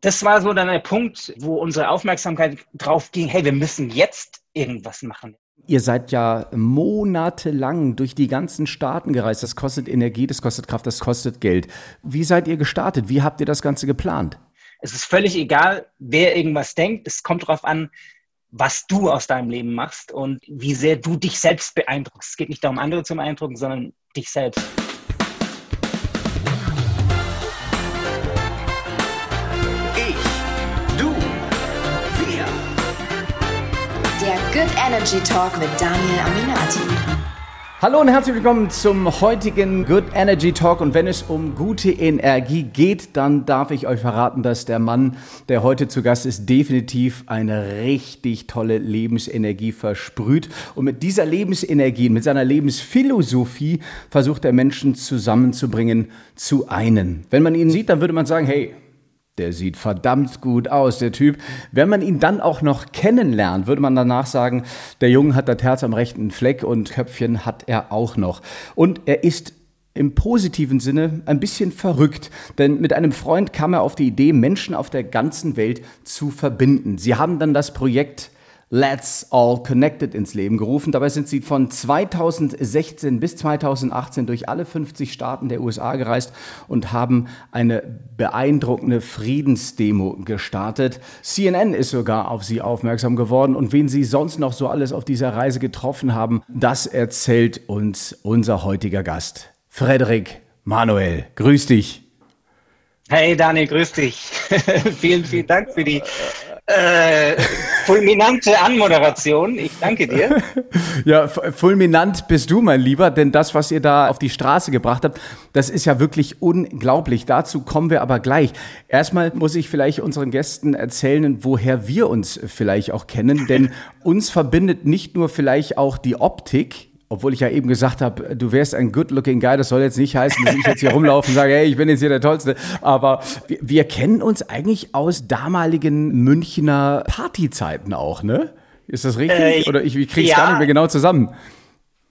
das war so dann der Punkt, wo unsere Aufmerksamkeit drauf ging, hey, wir müssen jetzt irgendwas machen. Ihr seid ja monatelang durch die ganzen Staaten gereist. Das kostet Energie, das kostet Kraft, das kostet Geld. Wie seid ihr gestartet? Wie habt ihr das Ganze geplant? Es ist völlig egal, wer irgendwas denkt. Es kommt darauf an, was du aus deinem Leben machst und wie sehr du dich selbst beeindruckst. Es geht nicht darum, andere zu beeindrucken, sondern dich selbst. Energy Talk mit Daniel Aminati. Hallo und herzlich willkommen zum heutigen Good Energy Talk. Und wenn es um gute Energie geht, dann darf ich euch verraten, dass der Mann, der heute zu Gast ist, definitiv eine richtig tolle Lebensenergie versprüht. Und mit dieser Lebensenergie, mit seiner Lebensphilosophie versucht er Menschen zusammenzubringen zu einen. Wenn man ihn sieht, dann würde man sagen, hey, der sieht verdammt gut aus, der Typ. Wenn man ihn dann auch noch kennenlernt, würde man danach sagen, der Junge hat das Herz am rechten Fleck und Köpfchen hat er auch noch. Und er ist im positiven Sinne ein bisschen verrückt, denn mit einem Freund kam er auf die Idee, Menschen auf der ganzen Welt zu verbinden. Sie haben dann das Projekt Let's All Connected ins Leben gerufen. Dabei sind sie von 2016 bis 2018 durch alle 50 Staaten der USA gereist und haben eine beeindruckende Friedensdemo gestartet. CNN ist sogar auf sie aufmerksam geworden und wen sie sonst noch so alles auf dieser Reise getroffen haben, das erzählt uns unser heutiger Gast. Frederik Manuel, grüß dich. Hey Daniel, grüß dich. vielen, vielen Dank für die äh, fulminante Anmoderation. Ich danke dir. Ja, fulminant bist du, mein Lieber, denn das, was ihr da auf die Straße gebracht habt, das ist ja wirklich unglaublich. Dazu kommen wir aber gleich. Erstmal muss ich vielleicht unseren Gästen erzählen, woher wir uns vielleicht auch kennen, denn uns verbindet nicht nur vielleicht auch die Optik, obwohl ich ja eben gesagt habe, du wärst ein good-looking Guy, das soll jetzt nicht heißen, dass ich jetzt hier rumlaufe und sage, hey, ich bin jetzt hier der Tollste. Aber wir, wir kennen uns eigentlich aus damaligen Münchner Partyzeiten auch, ne? Ist das richtig? Äh, Oder ich, ich kriege es ja. gar nicht mehr genau zusammen.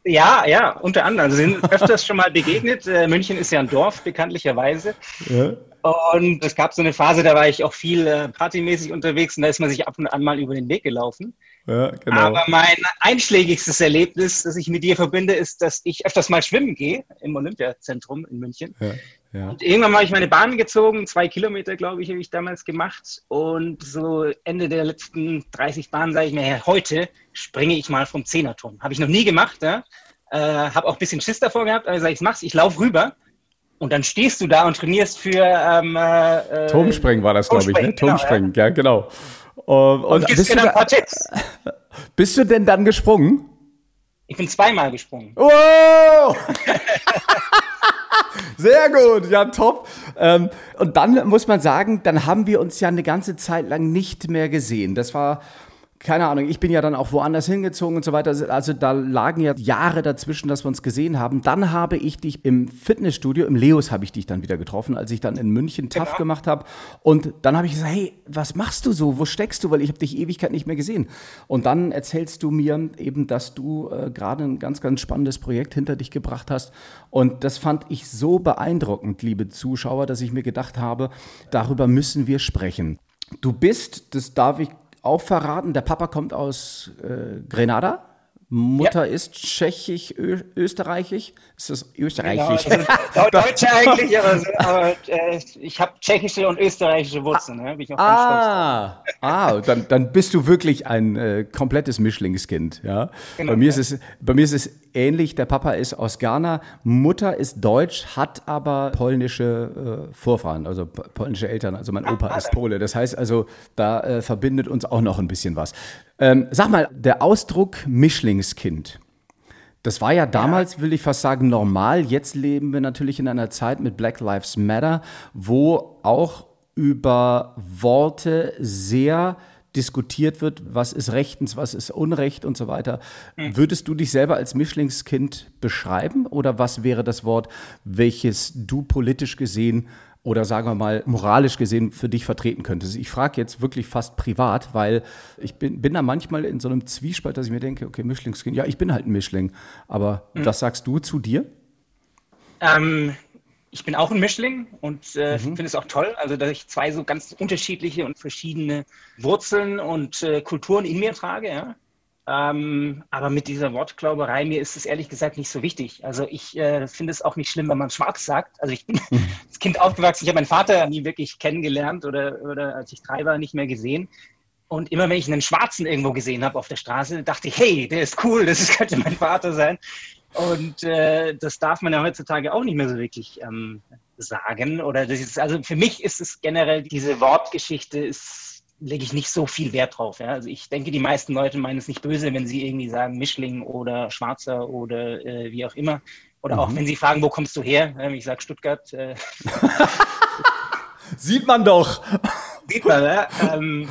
Ja, ja, unter anderem. Also sind öfters schon mal begegnet. Äh, München ist ja ein Dorf, bekanntlicherweise. Ja. Und es gab so eine Phase, da war ich auch viel äh, partymäßig unterwegs und da ist man sich ab und an mal über den Weg gelaufen. Ja, genau. Aber mein einschlägigstes Erlebnis, das ich mit dir verbinde, ist, dass ich öfters mal schwimmen gehe im Olympiazentrum in München. Ja, ja. Und irgendwann habe ich meine Bahn gezogen, zwei Kilometer, glaube ich, habe ich damals gemacht. Und so Ende der letzten 30 Bahnen sage ich mir, heute springe ich mal vom Zehnerturm. Habe ich noch nie gemacht, ja? Äh, habe auch ein bisschen Schiss davor gehabt, aber sage ich, mach's, ich laufe rüber. Und dann stehst du da und trainierst für ähm, äh, Turmspringen war das, glaube ich, ne? Turmspringen, genau, ja. ja, genau. Und, und, und bist, du da, bist du denn dann gesprungen? Ich bin zweimal gesprungen. Oh! Sehr gut, ja, top. Ähm, und dann muss man sagen, dann haben wir uns ja eine ganze Zeit lang nicht mehr gesehen. Das war keine Ahnung, ich bin ja dann auch woanders hingezogen und so weiter. Also da lagen ja Jahre dazwischen, dass wir uns gesehen haben. Dann habe ich dich im Fitnessstudio, im Leos habe ich dich dann wieder getroffen, als ich dann in München TAF genau. gemacht habe. Und dann habe ich gesagt, hey, was machst du so? Wo steckst du? Weil ich habe dich Ewigkeit nicht mehr gesehen. Und dann erzählst du mir eben, dass du äh, gerade ein ganz, ganz spannendes Projekt hinter dich gebracht hast. Und das fand ich so beeindruckend, liebe Zuschauer, dass ich mir gedacht habe, darüber müssen wir sprechen. Du bist, das darf ich auch verraten, der Papa kommt aus äh, Grenada. Mutter ja. ist tschechisch, Ö österreichisch. Ist das österreichisch? Genau, also, Deutsche eigentlich, aber, aber äh, ich habe tschechische und österreichische Wurzeln. Ne? Ich auch ah, ah dann, dann bist du wirklich ein äh, komplettes Mischlingskind. Ja? Genau, bei, mir ja. ist es, bei mir ist es ähnlich. Der Papa ist aus Ghana, Mutter ist deutsch, hat aber polnische äh, Vorfahren, also polnische Eltern. Also mein Opa ist Pole. Das heißt also, da äh, verbindet uns auch noch ein bisschen was. Ähm, sag mal, der Ausdruck Mischlingskind. Das war ja damals, will ich fast sagen, normal. Jetzt leben wir natürlich in einer Zeit mit Black Lives Matter, wo auch über Worte sehr diskutiert wird, was ist rechtens, was ist Unrecht und so weiter. Mhm. Würdest du dich selber als Mischlingskind beschreiben oder was wäre das Wort, welches du politisch gesehen oder sagen wir mal moralisch gesehen für dich vertreten könntest. Ich frage jetzt wirklich fast privat, weil ich bin, bin da manchmal in so einem Zwiespalt, dass ich mir denke, okay, Mischlingskind, ja, ich bin halt ein Mischling, aber mhm. was sagst du zu dir? Ähm, ich bin auch ein Mischling und äh, mhm. finde es auch toll, also dass ich zwei so ganz unterschiedliche und verschiedene Wurzeln und äh, Kulturen in mir trage. Ja? Ähm, aber mit dieser Wortglauberei, mir ist es ehrlich gesagt nicht so wichtig. Also ich äh, finde es auch nicht schlimm, wenn man schwarz sagt. Also ich bin als Kind aufgewachsen, ich habe meinen Vater nie wirklich kennengelernt oder, oder als ich drei war, nicht mehr gesehen. Und immer wenn ich einen Schwarzen irgendwo gesehen habe auf der Straße, dachte ich, hey, der ist cool, das könnte mein Vater sein. Und äh, das darf man ja heutzutage auch nicht mehr so wirklich ähm, sagen. Oder das ist, also für mich ist es generell, diese Wortgeschichte ist, lege ich nicht so viel Wert drauf. Ja? Also ich denke, die meisten Leute meinen es nicht böse, wenn sie irgendwie sagen Mischling oder Schwarzer oder äh, wie auch immer. Oder mhm. auch wenn sie fragen, wo kommst du her? Ähm, ich sage Stuttgart. Äh, Sieht man doch. Sieht man, ja. Ähm,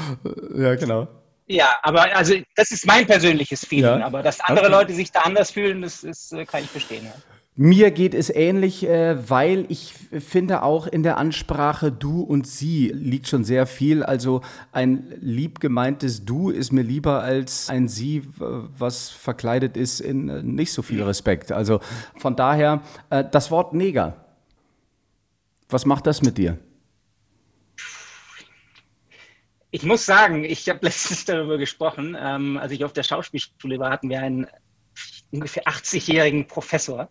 ja, genau. Ja, aber also das ist mein persönliches Feeling. Ja. Aber dass andere okay. Leute sich da anders fühlen, das, das äh, kann ich verstehen. Ja. Mir geht es ähnlich, äh, weil ich finde auch in der Ansprache du und sie liegt schon sehr viel. Also ein lieb gemeintes du ist mir lieber als ein sie, was verkleidet ist in äh, nicht so viel Respekt. Also von daher das Wort Neger. Was macht das mit dir? Ich muss sagen, ich habe letztens darüber gesprochen. Ähm, als ich auf der Schauspielschule war, hatten wir einen ungefähr 80-jährigen Professor.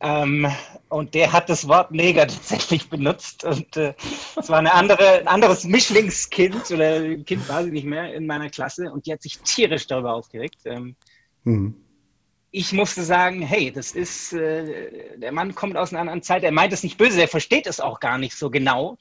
Ähm, und der hat das Wort Neger tatsächlich benutzt. Und äh, es war eine andere, ein anderes Mischlingskind oder ein Kind weiß ich nicht mehr in meiner Klasse und die hat sich tierisch darüber aufgeregt. Ähm, mhm. Ich musste sagen, hey, das ist, äh, der Mann kommt aus einer anderen Zeit, er meint es nicht böse, er versteht es auch gar nicht so genau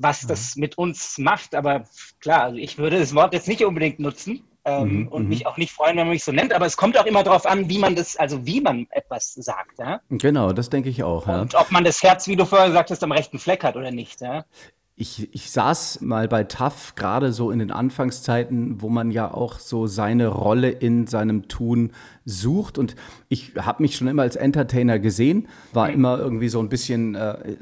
was mhm. das mit uns macht. Aber klar, also ich würde das Wort jetzt nicht unbedingt nutzen. Ähm, mhm, und mich mhm. auch nicht freuen, wenn man mich so nennt, aber es kommt auch immer darauf an, wie man das, also wie man etwas sagt. Ja? Genau, das denke ich auch. Und ja. ob man das Herz, wie du vorher sagtest, am rechten Fleck hat oder nicht. Ja? Ich, ich saß mal bei TAF, gerade so in den Anfangszeiten, wo man ja auch so seine Rolle in seinem Tun sucht. Und ich habe mich schon immer als Entertainer gesehen, war immer irgendwie so ein bisschen, äh, äh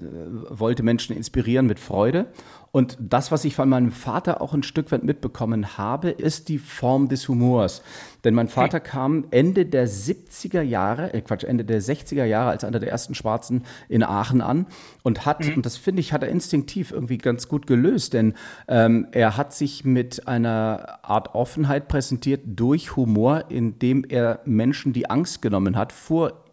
wollte Menschen inspirieren mit Freude. Und das, was ich von meinem Vater auch ein Stück weit mitbekommen habe, ist die Form des Humors. Denn mein Vater kam Ende der 70er Jahre, äh Quatsch, Ende der 60er Jahre als einer der ersten Schwarzen in Aachen an und hat, mhm. und das finde ich, hat er instinktiv irgendwie ganz gut gelöst, denn ähm, er hat sich mit einer Art Offenheit präsentiert durch Humor, indem er Menschen die Angst genommen hat vor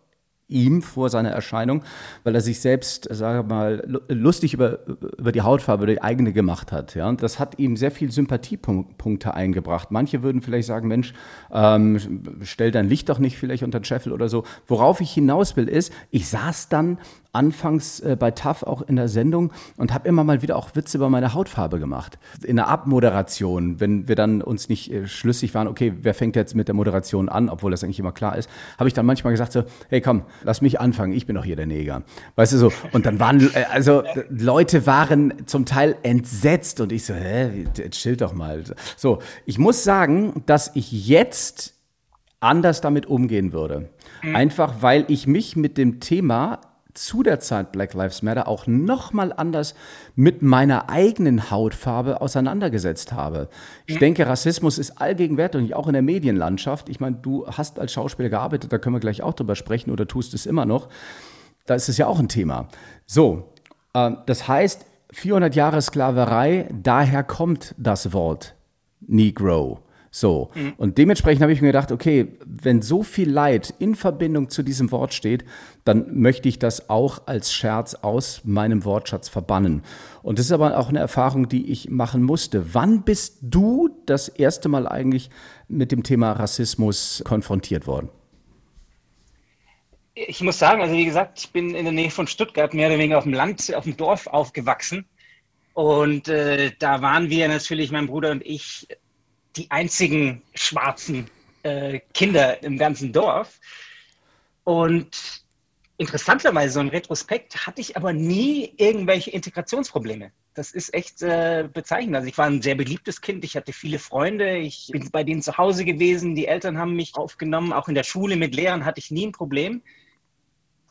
ihm vor seiner Erscheinung, weil er sich selbst, sage mal, lustig über, über die Hautfarbe, die eigene gemacht hat. Ja? Und das hat ihm sehr viel Sympathiepunkte eingebracht. Manche würden vielleicht sagen, Mensch, ähm, stell dein Licht doch nicht vielleicht unter den Scheffel oder so. Worauf ich hinaus will, ist, ich saß dann anfangs äh, bei TAF auch in der Sendung und habe immer mal wieder auch Witze über meine Hautfarbe gemacht. In der Abmoderation, wenn wir dann uns nicht äh, schlüssig waren, okay, wer fängt jetzt mit der Moderation an, obwohl das eigentlich immer klar ist, habe ich dann manchmal gesagt so, hey komm, lass mich anfangen, ich bin doch hier der Neger. Weißt du so, und dann waren, äh, also Leute waren zum Teil entsetzt und ich so, hä, chill doch mal. So, ich muss sagen, dass ich jetzt anders damit umgehen würde. Mhm. Einfach weil ich mich mit dem Thema zu der Zeit Black Lives Matter auch nochmal anders mit meiner eigenen Hautfarbe auseinandergesetzt habe. Ich mhm. denke, Rassismus ist allgegenwärtig und auch in der Medienlandschaft. Ich meine, du hast als Schauspieler gearbeitet, da können wir gleich auch drüber sprechen oder tust es immer noch. Da ist es ja auch ein Thema. So, äh, das heißt, 400 Jahre Sklaverei, daher kommt das Wort Negro. So. Mhm. Und dementsprechend habe ich mir gedacht, okay, wenn so viel Leid in Verbindung zu diesem Wort steht, dann möchte ich das auch als Scherz aus meinem Wortschatz verbannen. Und das ist aber auch eine Erfahrung, die ich machen musste. Wann bist du das erste Mal eigentlich mit dem Thema Rassismus konfrontiert worden? Ich muss sagen, also wie gesagt, ich bin in der Nähe von Stuttgart, mehr oder weniger auf dem Land, auf dem Dorf aufgewachsen. Und äh, da waren wir natürlich, mein Bruder und ich, die einzigen schwarzen äh, Kinder im ganzen Dorf. Und interessanterweise, so ein Retrospekt hatte ich aber nie irgendwelche Integrationsprobleme. Das ist echt äh, bezeichnend. Also ich war ein sehr beliebtes Kind, ich hatte viele Freunde, ich bin bei denen zu Hause gewesen, die Eltern haben mich aufgenommen, auch in der Schule mit Lehrern hatte ich nie ein Problem.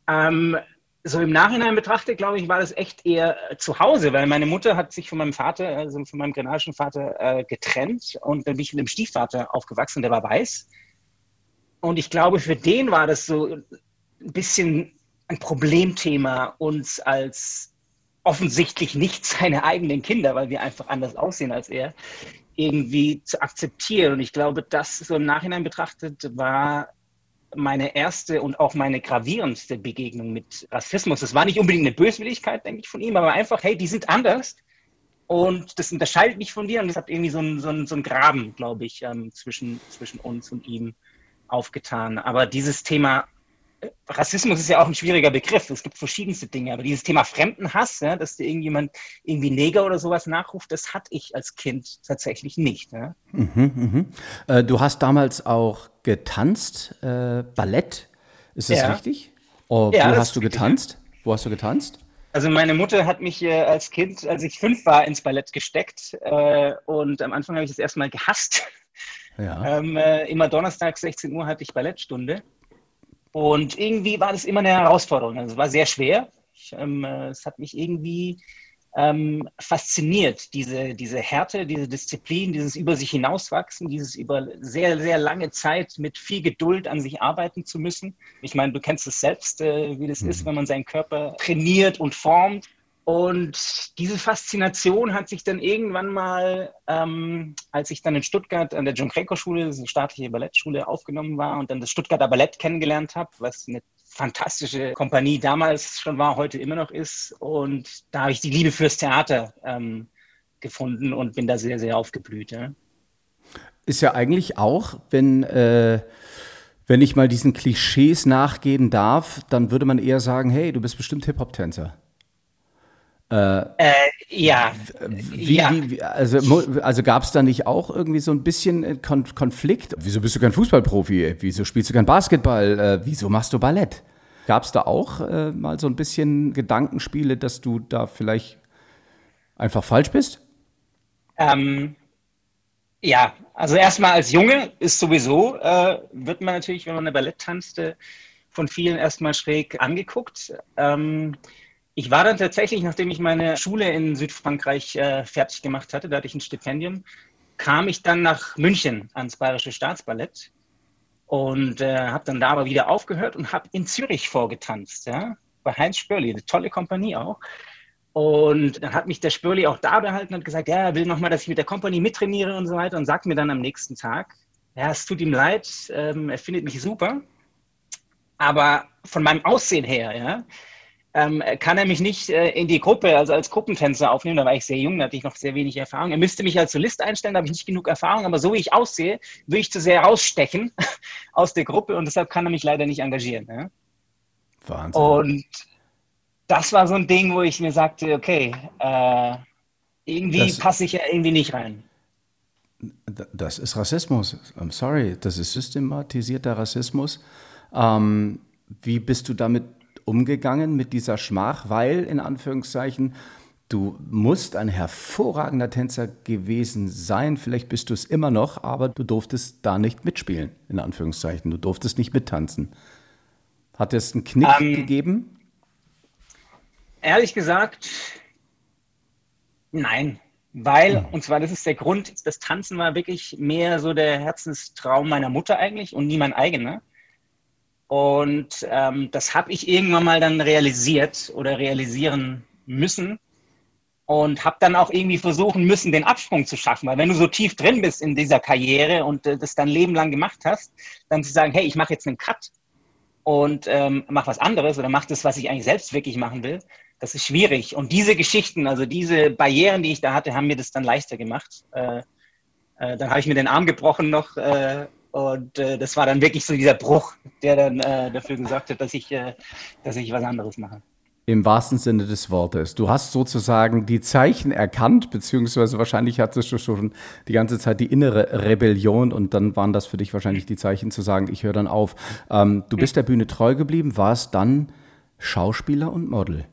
Ähm, so im Nachhinein betrachtet, glaube ich, war das echt eher äh, zu Hause, weil meine Mutter hat sich von meinem Vater, also von meinem grenadischen Vater, äh, getrennt und dann bin ich mit einem Stiefvater aufgewachsen, der war weiß. Und ich glaube, für den war das so ein bisschen ein Problemthema, uns als offensichtlich nicht seine eigenen Kinder, weil wir einfach anders aussehen als er, irgendwie zu akzeptieren. Und ich glaube, das so im Nachhinein betrachtet war meine erste und auch meine gravierendste Begegnung mit Rassismus. Es war nicht unbedingt eine Böswilligkeit, denke ich, von ihm, aber einfach, hey, die sind anders und das unterscheidet mich von dir und das hat irgendwie so einen so so ein Graben, glaube ich, ähm, zwischen, zwischen uns und ihm aufgetan. Aber dieses Thema Rassismus ist ja auch ein schwieriger Begriff. Es gibt verschiedenste Dinge, aber dieses Thema Fremdenhass, ja, dass dir irgendjemand irgendwie Neger oder sowas nachruft, das hatte ich als Kind tatsächlich nicht. Ja. Mhm, mh. äh, du hast damals auch getanzt, äh, Ballett, ist das ja. richtig? Oh, wo hast du getanzt? Wo hast du getanzt? Also meine Mutter hat mich äh, als Kind, als ich fünf war, ins Ballett gesteckt äh, und am Anfang habe ich das erstmal gehasst. Ja. Ähm, äh, immer Donnerstag 16 Uhr hatte ich Ballettstunde und irgendwie war das immer eine Herausforderung. Also es war sehr schwer. Ich, ähm, äh, es hat mich irgendwie ähm, fasziniert, diese, diese Härte, diese Disziplin, dieses über sich hinauswachsen, dieses über sehr, sehr lange Zeit mit viel Geduld an sich arbeiten zu müssen. Ich meine, du kennst es selbst, äh, wie das mhm. ist, wenn man seinen Körper trainiert und formt. Und diese Faszination hat sich dann irgendwann mal, ähm, als ich dann in Stuttgart an der John Krenko Schule, das ist eine staatliche Ballettschule, aufgenommen war und dann das Stuttgarter Ballett kennengelernt habe, was eine fantastische Kompanie damals schon war, heute immer noch ist. Und da habe ich die Liebe fürs Theater ähm, gefunden und bin da sehr, sehr aufgeblüht. Ja. Ist ja eigentlich auch, wenn, äh, wenn ich mal diesen Klischees nachgehen darf, dann würde man eher sagen, hey, du bist bestimmt Hip-Hop-Tänzer. Äh, äh, ja. Wie, ja. Wie, also also gab es da nicht auch irgendwie so ein bisschen äh, Kon Konflikt? Wieso bist du kein Fußballprofi? Wieso spielst du kein Basketball? Äh, wieso machst du Ballett? Gab es da auch äh, mal so ein bisschen Gedankenspiele, dass du da vielleicht einfach falsch bist? Ähm, ja, also erstmal als Junge ist sowieso, äh, wird man natürlich, wenn man eine Ballett tanzt, von vielen erstmal schräg angeguckt. Ähm, ich war dann tatsächlich, nachdem ich meine Schule in Südfrankreich äh, fertig gemacht hatte, da hatte ich ein Stipendium, kam ich dann nach München ans Bayerische Staatsballett und äh, habe dann da aber wieder aufgehört und habe in Zürich vorgetanzt, ja, bei Heinz Spörli, eine tolle Kompanie auch. Und dann hat mich der Spörli auch da behalten und gesagt, ja, er will nochmal, dass ich mit der Kompanie mittrainiere und so weiter und sagt mir dann am nächsten Tag, ja, es tut ihm leid, ähm, er findet mich super, aber von meinem Aussehen her, ja, ähm, kann er mich nicht äh, in die Gruppe, also als Gruppentänzer aufnehmen. Da war ich sehr jung, da hatte ich noch sehr wenig Erfahrung. Er müsste mich als Solist einstellen, da habe ich nicht genug Erfahrung, aber so wie ich aussehe, würde ich zu sehr rausstechen aus der Gruppe und deshalb kann er mich leider nicht engagieren. Ja? Wahnsinn. Und das war so ein Ding, wo ich mir sagte, okay, äh, irgendwie passe ich ja irgendwie nicht rein. Das ist Rassismus. I'm sorry, das ist systematisierter Rassismus. Ähm, wie bist du damit umgegangen mit dieser Schmach, weil in Anführungszeichen du musst ein hervorragender Tänzer gewesen sein, vielleicht bist du es immer noch, aber du durftest da nicht mitspielen, in Anführungszeichen, du durftest nicht mittanzen. Hat es einen Knick ähm, gegeben? Ehrlich gesagt, nein. Weil, hm. und zwar das ist der Grund, das Tanzen war wirklich mehr so der Herzenstraum meiner Mutter eigentlich und nie mein eigener. Und ähm, das habe ich irgendwann mal dann realisiert oder realisieren müssen und habe dann auch irgendwie versuchen müssen, den Absprung zu schaffen. Weil wenn du so tief drin bist in dieser Karriere und äh, das dein Leben lang gemacht hast, dann zu sagen, hey, ich mache jetzt einen Cut und ähm, mach was anderes oder mach das, was ich eigentlich selbst wirklich machen will, das ist schwierig. Und diese Geschichten, also diese Barrieren, die ich da hatte, haben mir das dann leichter gemacht. Äh, äh, dann habe ich mir den Arm gebrochen noch äh, und äh, das war dann wirklich so dieser Bruch, der dann äh, dafür gesorgt hat, dass ich, äh, dass ich was anderes mache. Im wahrsten Sinne des Wortes. Du hast sozusagen die Zeichen erkannt, beziehungsweise wahrscheinlich hattest du schon die ganze Zeit die innere Rebellion und dann waren das für dich wahrscheinlich die Zeichen zu sagen, ich höre dann auf. Ähm, du bist der Bühne treu geblieben, warst dann Schauspieler und Model.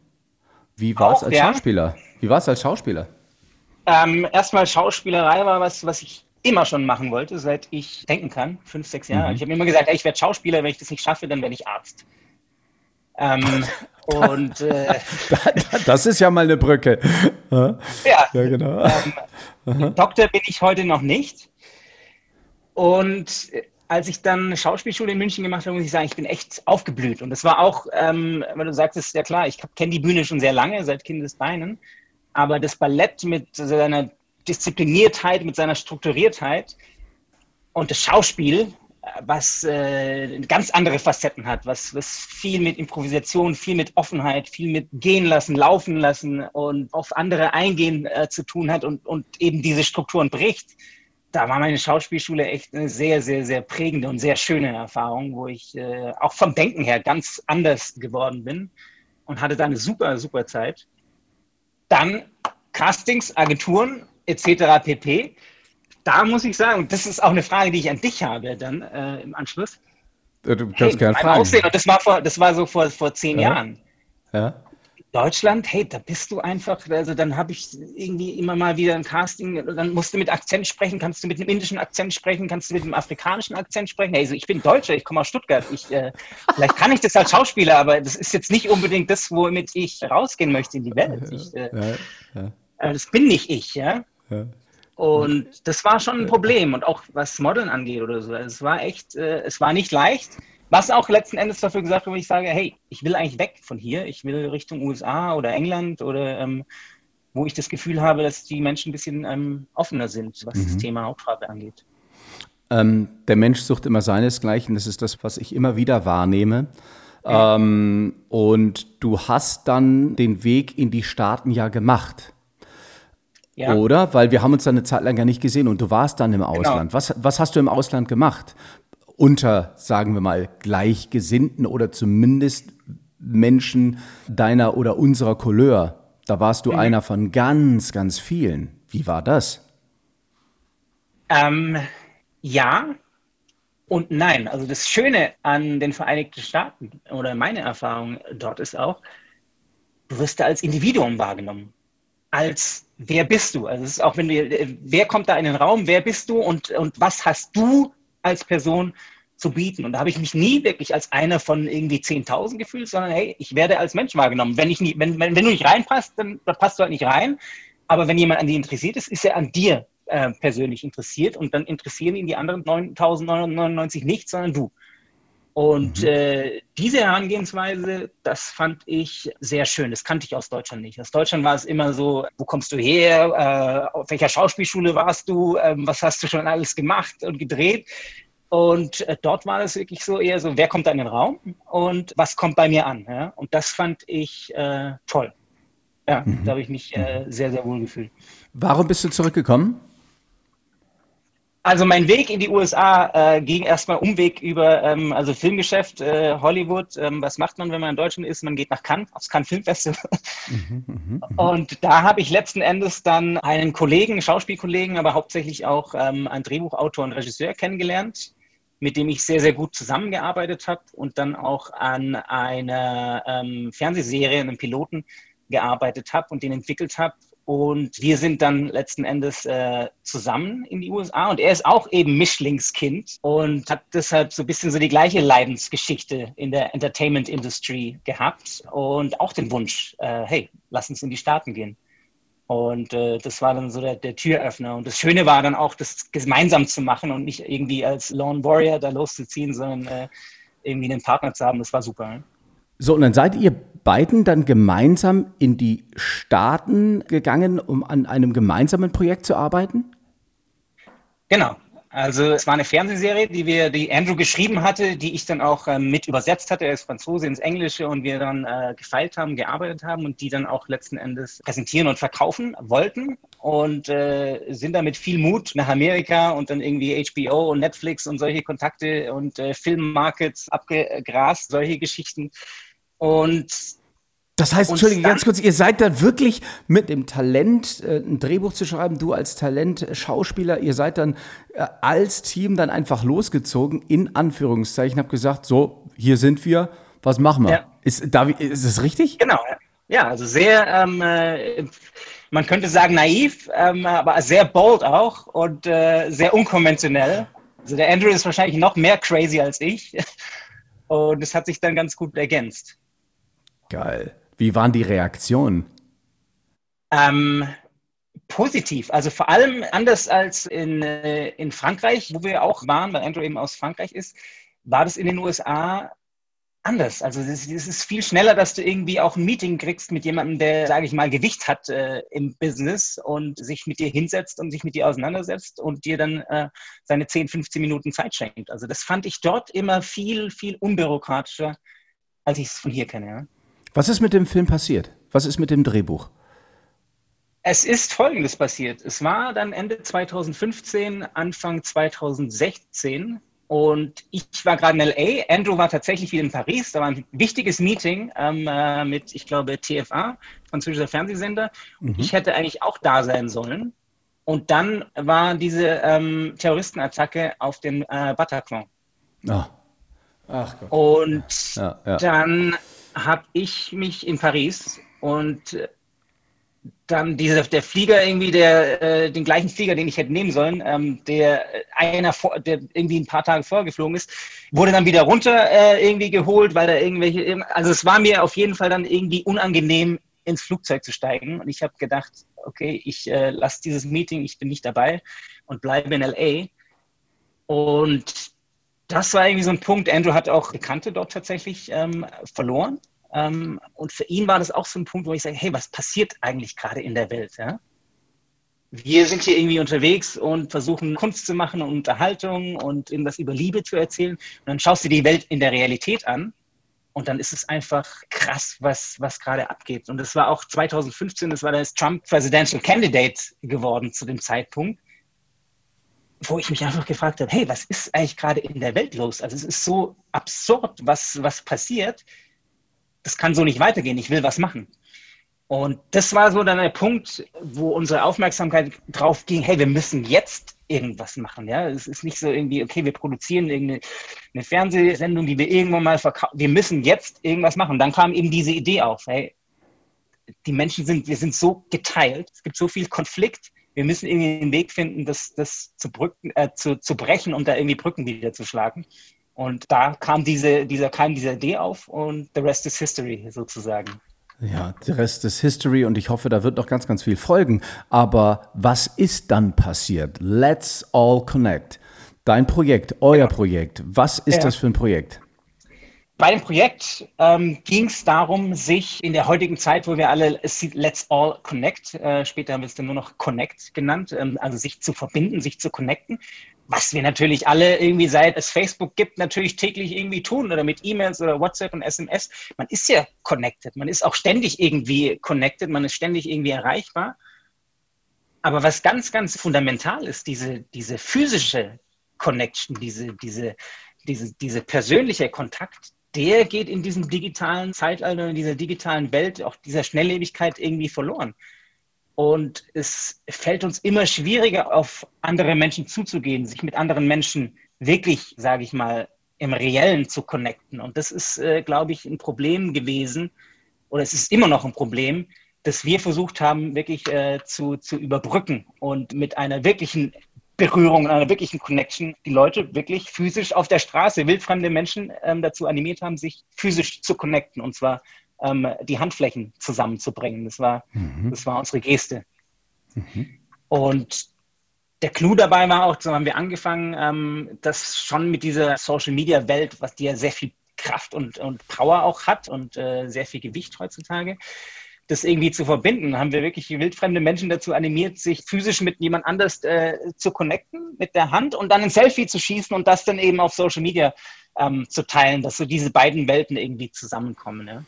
Wie war es als ja. Schauspieler? Wie war es als Schauspieler? Ähm, erstmal Schauspielerei war was, was ich immer schon machen wollte, seit ich denken kann, fünf, sechs Jahre. Mhm. Ich habe immer gesagt, ey, ich werde Schauspieler, wenn ich das nicht schaffe, dann werde ich Arzt. Ähm, und äh, das ist ja mal eine Brücke. Ja, ja genau. Ähm, Doktor bin ich heute noch nicht. Und als ich dann Schauspielschule in München gemacht habe, muss ich sagen, ich bin echt aufgeblüht. Und das war auch, ähm, weil du sagst, ist ja klar, ich kenne die Bühne schon sehr lange, seit Kindesbeinen. Aber das Ballett mit seiner Diszipliniertheit, mit seiner Strukturiertheit und das Schauspiel, was äh, ganz andere Facetten hat, was, was viel mit Improvisation, viel mit Offenheit, viel mit gehen lassen, laufen lassen und auf andere eingehen äh, zu tun hat und, und eben diese Strukturen bricht. Da war meine Schauspielschule echt eine sehr, sehr, sehr prägende und sehr schöne Erfahrung, wo ich äh, auch vom Denken her ganz anders geworden bin und hatte da eine super, super Zeit. Dann Castings, Agenturen etc. pp da muss ich sagen, das ist auch eine Frage, die ich an dich habe dann äh, im Anschluss. Du kannst hey, gerne fragen. Aussehen, und das war, vor, das war so vor, vor zehn ja. Jahren. Ja. Deutschland, hey, da bist du einfach, also dann habe ich irgendwie immer mal wieder ein Casting, dann musst du mit Akzent sprechen, kannst du mit einem indischen Akzent sprechen, kannst du mit einem afrikanischen Akzent sprechen. Hey, also ich bin Deutscher, ich komme aus Stuttgart. Ich, äh, vielleicht kann ich das als Schauspieler, aber das ist jetzt nicht unbedingt das, womit ich rausgehen möchte in die Welt. Ich, äh, ja, ja. Äh, das bin nicht ich, ja. Ja. Und das war schon ein Problem. Und auch was Modeln angeht oder so. Es war echt, äh, es war nicht leicht. Was auch letzten Endes dafür gesagt wo ich sage, hey, ich will eigentlich weg von hier. Ich will Richtung USA oder England oder ähm, wo ich das Gefühl habe, dass die Menschen ein bisschen ähm, offener sind, was mhm. das Thema Hautfarbe angeht. Ähm, der Mensch sucht immer seinesgleichen. Das ist das, was ich immer wieder wahrnehme. Ja. Ähm, und du hast dann den Weg in die Staaten ja gemacht. Ja. Oder? Weil wir haben uns dann eine Zeit lang gar nicht gesehen und du warst dann im genau. Ausland. Genau. Was, was hast du im Ausland gemacht? Unter, sagen wir mal, Gleichgesinnten oder zumindest Menschen deiner oder unserer Couleur. Da warst du mhm. einer von ganz, ganz vielen. Wie war das? Ähm, ja und nein. Also das Schöne an den Vereinigten Staaten oder meine Erfahrung dort ist auch, du wirst da als Individuum wahrgenommen. Als wer bist du? Also es ist auch, wenn wir, wer kommt da in den Raum, wer bist du und, und was hast du als Person zu bieten? Und da habe ich mich nie wirklich als einer von irgendwie 10.000 gefühlt, sondern hey, ich werde als Mensch wahrgenommen. Wenn, ich nie, wenn, wenn, wenn du nicht reinpasst, dann, dann passt du halt nicht rein. Aber wenn jemand an dir interessiert ist, ist er an dir äh, persönlich interessiert und dann interessieren ihn die anderen 9.999 nicht, sondern du. Und mhm. äh, diese Herangehensweise, das fand ich sehr schön. Das kannte ich aus Deutschland nicht. Aus Deutschland war es immer so, wo kommst du her? Äh, auf welcher Schauspielschule warst du? Ähm, was hast du schon alles gemacht und gedreht? Und äh, dort war es wirklich so eher so, wer kommt da in den Raum und was kommt bei mir an? Ja? Und das fand ich äh, toll. Ja, mhm. da habe ich mich äh, sehr, sehr wohl gefühlt. Warum bist du zurückgekommen? Also mein Weg in die USA äh, ging erstmal Umweg über ähm, also Filmgeschäft, äh, Hollywood. Ähm, was macht man, wenn man in Deutschland ist? Man geht nach Cannes, aufs Cannes Filmfestival. Mhm, mh, mh. Und da habe ich letzten Endes dann einen Kollegen, Schauspielkollegen, aber hauptsächlich auch ähm, einen Drehbuchautor und Regisseur kennengelernt, mit dem ich sehr, sehr gut zusammengearbeitet habe und dann auch an einer ähm, Fernsehserie, einem Piloten gearbeitet habe und den entwickelt habe und wir sind dann letzten Endes äh, zusammen in die USA und er ist auch eben Mischlingskind und hat deshalb so ein bisschen so die gleiche Leidensgeschichte in der Entertainment Industry gehabt und auch den Wunsch, äh, hey, lass uns in die Staaten gehen. Und äh, das war dann so der, der, Türöffner. Und das Schöne war dann auch, das gemeinsam zu machen und nicht irgendwie als Lone Warrior da loszuziehen, sondern äh, irgendwie einen Partner zu haben. Das war super. So, und dann seid ihr beiden dann gemeinsam in die Staaten gegangen, um an einem gemeinsamen Projekt zu arbeiten? Genau. Also es war eine Fernsehserie, die wir, die Andrew geschrieben hatte, die ich dann auch äh, mit übersetzt hatte. Er ist Franzose ins Englische und wir dann äh, gefeilt haben, gearbeitet haben und die dann auch letzten Endes präsentieren und verkaufen wollten und äh, sind da mit viel Mut nach Amerika und dann irgendwie HBO und Netflix und solche Kontakte und äh, Filmmarkets abgegrast, solche Geschichten und das heißt, Entschuldige, ganz kurz, ihr seid dann wirklich mit dem Talent, äh, ein Drehbuch zu schreiben, du als Talent, äh, Schauspieler, ihr seid dann äh, als Team dann einfach losgezogen, in Anführungszeichen, habt gesagt, so, hier sind wir, was machen wir? Ja. Ist, da, ist das richtig? Genau, ja, also sehr, ähm, äh, man könnte sagen naiv, ähm, aber sehr bold auch und äh, sehr unkonventionell. Also der Andrew ist wahrscheinlich noch mehr crazy als ich und es hat sich dann ganz gut ergänzt. Geil. Wie waren die Reaktionen? Ähm, positiv. Also vor allem anders als in, äh, in Frankreich, wo wir auch waren, weil Andrew eben aus Frankreich ist, war das in den USA anders. Also es ist viel schneller, dass du irgendwie auch ein Meeting kriegst mit jemandem, der, sage ich mal, Gewicht hat äh, im Business und sich mit dir hinsetzt und sich mit dir auseinandersetzt und dir dann äh, seine 10, 15 Minuten Zeit schenkt. Also das fand ich dort immer viel, viel unbürokratischer, als ich es von hier kenne. Ja. Was ist mit dem Film passiert? Was ist mit dem Drehbuch? Es ist Folgendes passiert. Es war dann Ende 2015, Anfang 2016 und ich war gerade in LA. Andrew war tatsächlich wieder in Paris. Da war ein wichtiges Meeting ähm, äh, mit, ich glaube, TFA, französischer Fernsehsender. Mhm. Ich hätte eigentlich auch da sein sollen. Und dann war diese ähm, Terroristenattacke auf den äh, Bataclan. Oh. Ach Gott. Und ja, ja. dann habe ich mich in Paris und dann dieser, der Flieger irgendwie, der, äh, den gleichen Flieger, den ich hätte nehmen sollen, ähm, der einer, vor, der irgendwie ein paar Tage vorgeflogen ist, wurde dann wieder runter äh, irgendwie geholt, weil da irgendwelche, also es war mir auf jeden Fall dann irgendwie unangenehm, ins Flugzeug zu steigen. Und ich habe gedacht, okay, ich äh, lasse dieses Meeting, ich bin nicht dabei und bleibe in LA. Und das war irgendwie so ein Punkt. Andrew hat auch Bekannte dort tatsächlich ähm, verloren. Ähm, und für ihn war das auch so ein Punkt, wo ich sage, hey, was passiert eigentlich gerade in der Welt? Ja? Wir sind hier irgendwie unterwegs und versuchen Kunst zu machen und Unterhaltung und irgendwas über Liebe zu erzählen. Und dann schaust du die Welt in der Realität an und dann ist es einfach krass, was, was gerade abgeht. Und das war auch 2015, das war das Trump Presidential Candidate geworden zu dem Zeitpunkt, wo ich mich einfach gefragt habe, hey, was ist eigentlich gerade in der Welt los? Also es ist so absurd, was, was passiert das kann so nicht weitergehen, ich will was machen. Und das war so dann der Punkt, wo unsere Aufmerksamkeit drauf ging, hey, wir müssen jetzt irgendwas machen. Ja, es ist nicht so irgendwie, okay, wir produzieren irgendeine eine Fernsehsendung, die wir irgendwann mal verkaufen. Wir müssen jetzt irgendwas machen. Dann kam eben diese Idee auf, hey, die Menschen sind, wir sind so geteilt, es gibt so viel Konflikt, wir müssen irgendwie einen Weg finden, das, das zu, Brücken, äh, zu, zu brechen und da irgendwie Brücken wieder zu schlagen. Und da kam diese, dieser, kam diese Idee auf und the rest is history sozusagen. Ja, der Rest ist History und ich hoffe, da wird noch ganz, ganz viel folgen. Aber was ist dann passiert? Let's all connect. Dein Projekt, euer Projekt. Was ist ja. das für ein Projekt? Bei dem Projekt ähm, ging es darum, sich in der heutigen Zeit, wo wir alle Let's All Connect, äh, später haben wir es dann nur noch Connect genannt, ähm, also sich zu verbinden, sich zu connecten, was wir natürlich alle irgendwie seit es Facebook gibt, natürlich täglich irgendwie tun oder mit E-Mails oder WhatsApp und SMS. Man ist ja connected, man ist auch ständig irgendwie connected, man ist ständig irgendwie erreichbar. Aber was ganz, ganz fundamental ist, diese, diese physische Connection, diese, diese, diese, diese persönliche Kontakt, der geht in diesem digitalen Zeitalter, in dieser digitalen Welt, auch dieser Schnelllebigkeit irgendwie verloren. Und es fällt uns immer schwieriger, auf andere Menschen zuzugehen, sich mit anderen Menschen wirklich, sage ich mal, im Reellen zu connecten. Und das ist, äh, glaube ich, ein Problem gewesen, oder es ist immer noch ein Problem, das wir versucht haben, wirklich äh, zu, zu überbrücken und mit einer wirklichen Berührung, einer wirklichen Connection die Leute wirklich physisch auf der Straße, wildfremde Menschen ähm, dazu animiert haben, sich physisch zu connecten. Und zwar ähm, die Handflächen zusammenzubringen. Das war, mhm. das war unsere Geste. Mhm. Und der Clou dabei war auch, so haben wir angefangen, ähm, das schon mit dieser Social Media Welt, was die ja sehr viel Kraft und, und Power auch hat und äh, sehr viel Gewicht heutzutage, das irgendwie zu verbinden. Haben wir wirklich wildfremde Menschen dazu animiert, sich physisch mit jemand anders äh, zu connecten, mit der Hand und dann ein Selfie zu schießen und das dann eben auf Social Media ähm, zu teilen, dass so diese beiden Welten irgendwie zusammenkommen. Ja?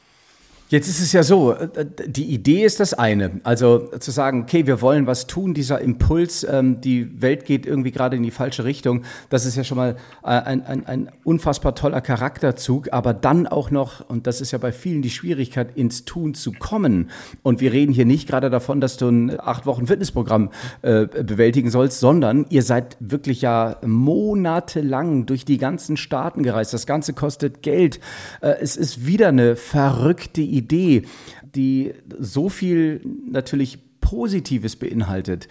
Jetzt ist es ja so, äh, die Idee ist das eine. Also zu sagen, okay, wir wollen was tun, dieser Impuls, ähm, die Welt geht irgendwie gerade in die falsche Richtung, das ist ja schon mal äh, ein, ein, ein unfassbar toller Charakterzug, aber dann auch noch, und das ist ja bei vielen die Schwierigkeit, ins Tun zu kommen. Und wir reden hier nicht gerade davon, dass du ein acht Wochen Fitnessprogramm äh, bewältigen sollst, sondern ihr seid wirklich ja monatelang durch die ganzen Staaten gereist. Das Ganze kostet Geld. Äh, es ist wieder eine verrückte Idee Idee, die so viel natürlich Positives beinhaltet,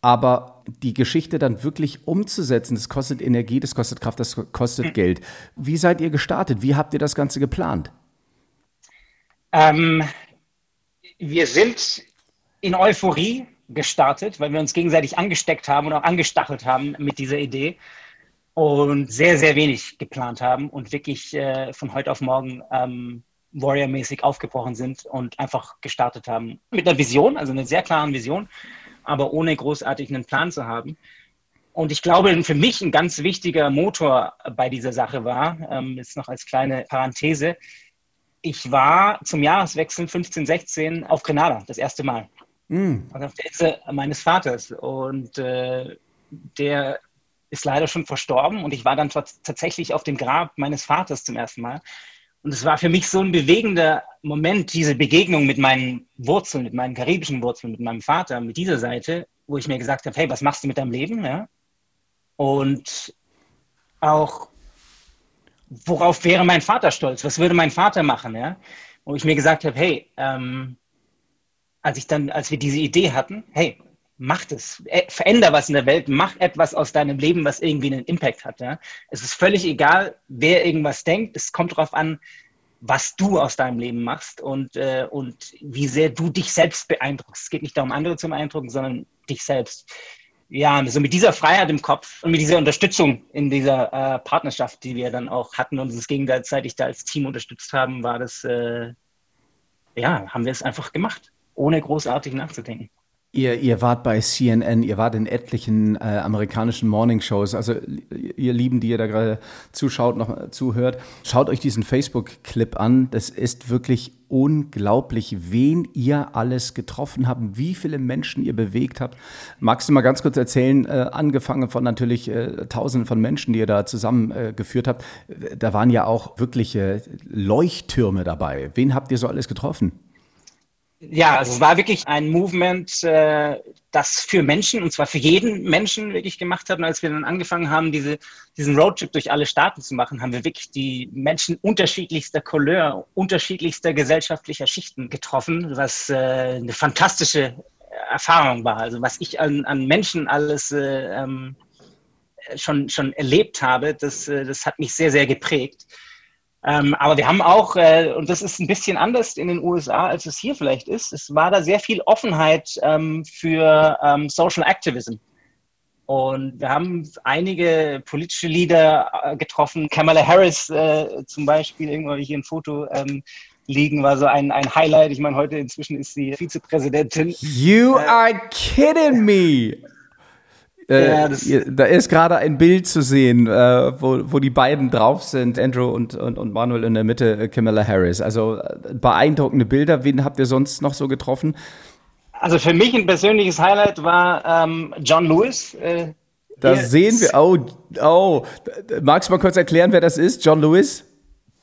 aber die Geschichte dann wirklich umzusetzen, das kostet Energie, das kostet Kraft, das kostet hm. Geld. Wie seid ihr gestartet? Wie habt ihr das Ganze geplant? Ähm, wir sind in Euphorie gestartet, weil wir uns gegenseitig angesteckt haben und auch angestachelt haben mit dieser Idee und sehr, sehr wenig geplant haben und wirklich äh, von heute auf morgen ähm, Warrior-mäßig aufgebrochen sind und einfach gestartet haben. Mit einer Vision, also einer sehr klaren Vision, aber ohne großartig einen Plan zu haben. Und ich glaube, für mich ein ganz wichtiger Motor bei dieser Sache war, ähm, jetzt noch als kleine Parenthese, ich war zum Jahreswechsel 15, 16 auf Grenada, das erste Mal. Mm. Also auf der Insel meines Vaters. Und äh, der ist leider schon verstorben und ich war dann tatsächlich auf dem Grab meines Vaters zum ersten Mal. Und es war für mich so ein bewegender Moment, diese Begegnung mit meinen Wurzeln, mit meinen karibischen Wurzeln, mit meinem Vater, mit dieser Seite, wo ich mir gesagt habe, hey, was machst du mit deinem Leben? Ja? Und auch, worauf wäre mein Vater stolz? Was würde mein Vater machen? Ja? Wo ich mir gesagt habe, hey, ähm, als ich dann, als wir diese Idee hatten, hey, mach das, äh, veränder was in der Welt, mach etwas aus deinem Leben, was irgendwie einen Impact hat. Ja? Es ist völlig egal, wer irgendwas denkt. Es kommt darauf an, was du aus deinem Leben machst und, äh, und wie sehr du dich selbst beeindruckst. Es geht nicht darum, andere zu beeindrucken, sondern dich selbst ja, so mit dieser Freiheit im Kopf und mit dieser Unterstützung in dieser äh, Partnerschaft, die wir dann auch hatten und uns gegenseitig da als Team unterstützt haben, war das, äh, ja, haben wir es einfach gemacht, ohne großartig nachzudenken. Ihr, ihr wart bei CNN, ihr wart in etlichen äh, amerikanischen Morningshows. Also ihr Lieben, die ihr da gerade zuschaut, noch zuhört, schaut euch diesen Facebook-Clip an. Das ist wirklich unglaublich, wen ihr alles getroffen habt, wie viele Menschen ihr bewegt habt. Magst du mal ganz kurz erzählen, äh, angefangen von natürlich äh, Tausenden von Menschen, die ihr da zusammengeführt äh, habt. Da waren ja auch wirkliche Leuchttürme dabei. Wen habt ihr so alles getroffen? Ja, es war wirklich ein Movement, äh, das für Menschen, und zwar für jeden Menschen wirklich gemacht hat. Und als wir dann angefangen haben, diese, diesen Roadtrip durch alle Staaten zu machen, haben wir wirklich die Menschen unterschiedlichster Couleur, unterschiedlichster gesellschaftlicher Schichten getroffen, was äh, eine fantastische Erfahrung war. Also was ich an, an Menschen alles äh, ähm, schon, schon erlebt habe, das, das hat mich sehr, sehr geprägt. Ähm, aber wir haben auch, äh, und das ist ein bisschen anders in den USA, als es hier vielleicht ist, es war da sehr viel Offenheit ähm, für ähm, Social Activism. Und wir haben einige politische Leader äh, getroffen. Kamala Harris äh, zum Beispiel, irgendwo hier ein Foto ähm, liegen, war so ein, ein Highlight. Ich meine, heute inzwischen ist sie Vizepräsidentin. You äh, are kidding me! Äh, ja, da ist gerade ein Bild zu sehen, äh, wo, wo die beiden drauf sind, Andrew und, und, und Manuel in der Mitte, äh, Camilla Harris. Also äh, beeindruckende Bilder. Wen habt ihr sonst noch so getroffen? Also für mich ein persönliches Highlight war ähm, John Lewis. Äh, da sehen wir, oh, oh, magst du mal kurz erklären, wer das ist, John Lewis?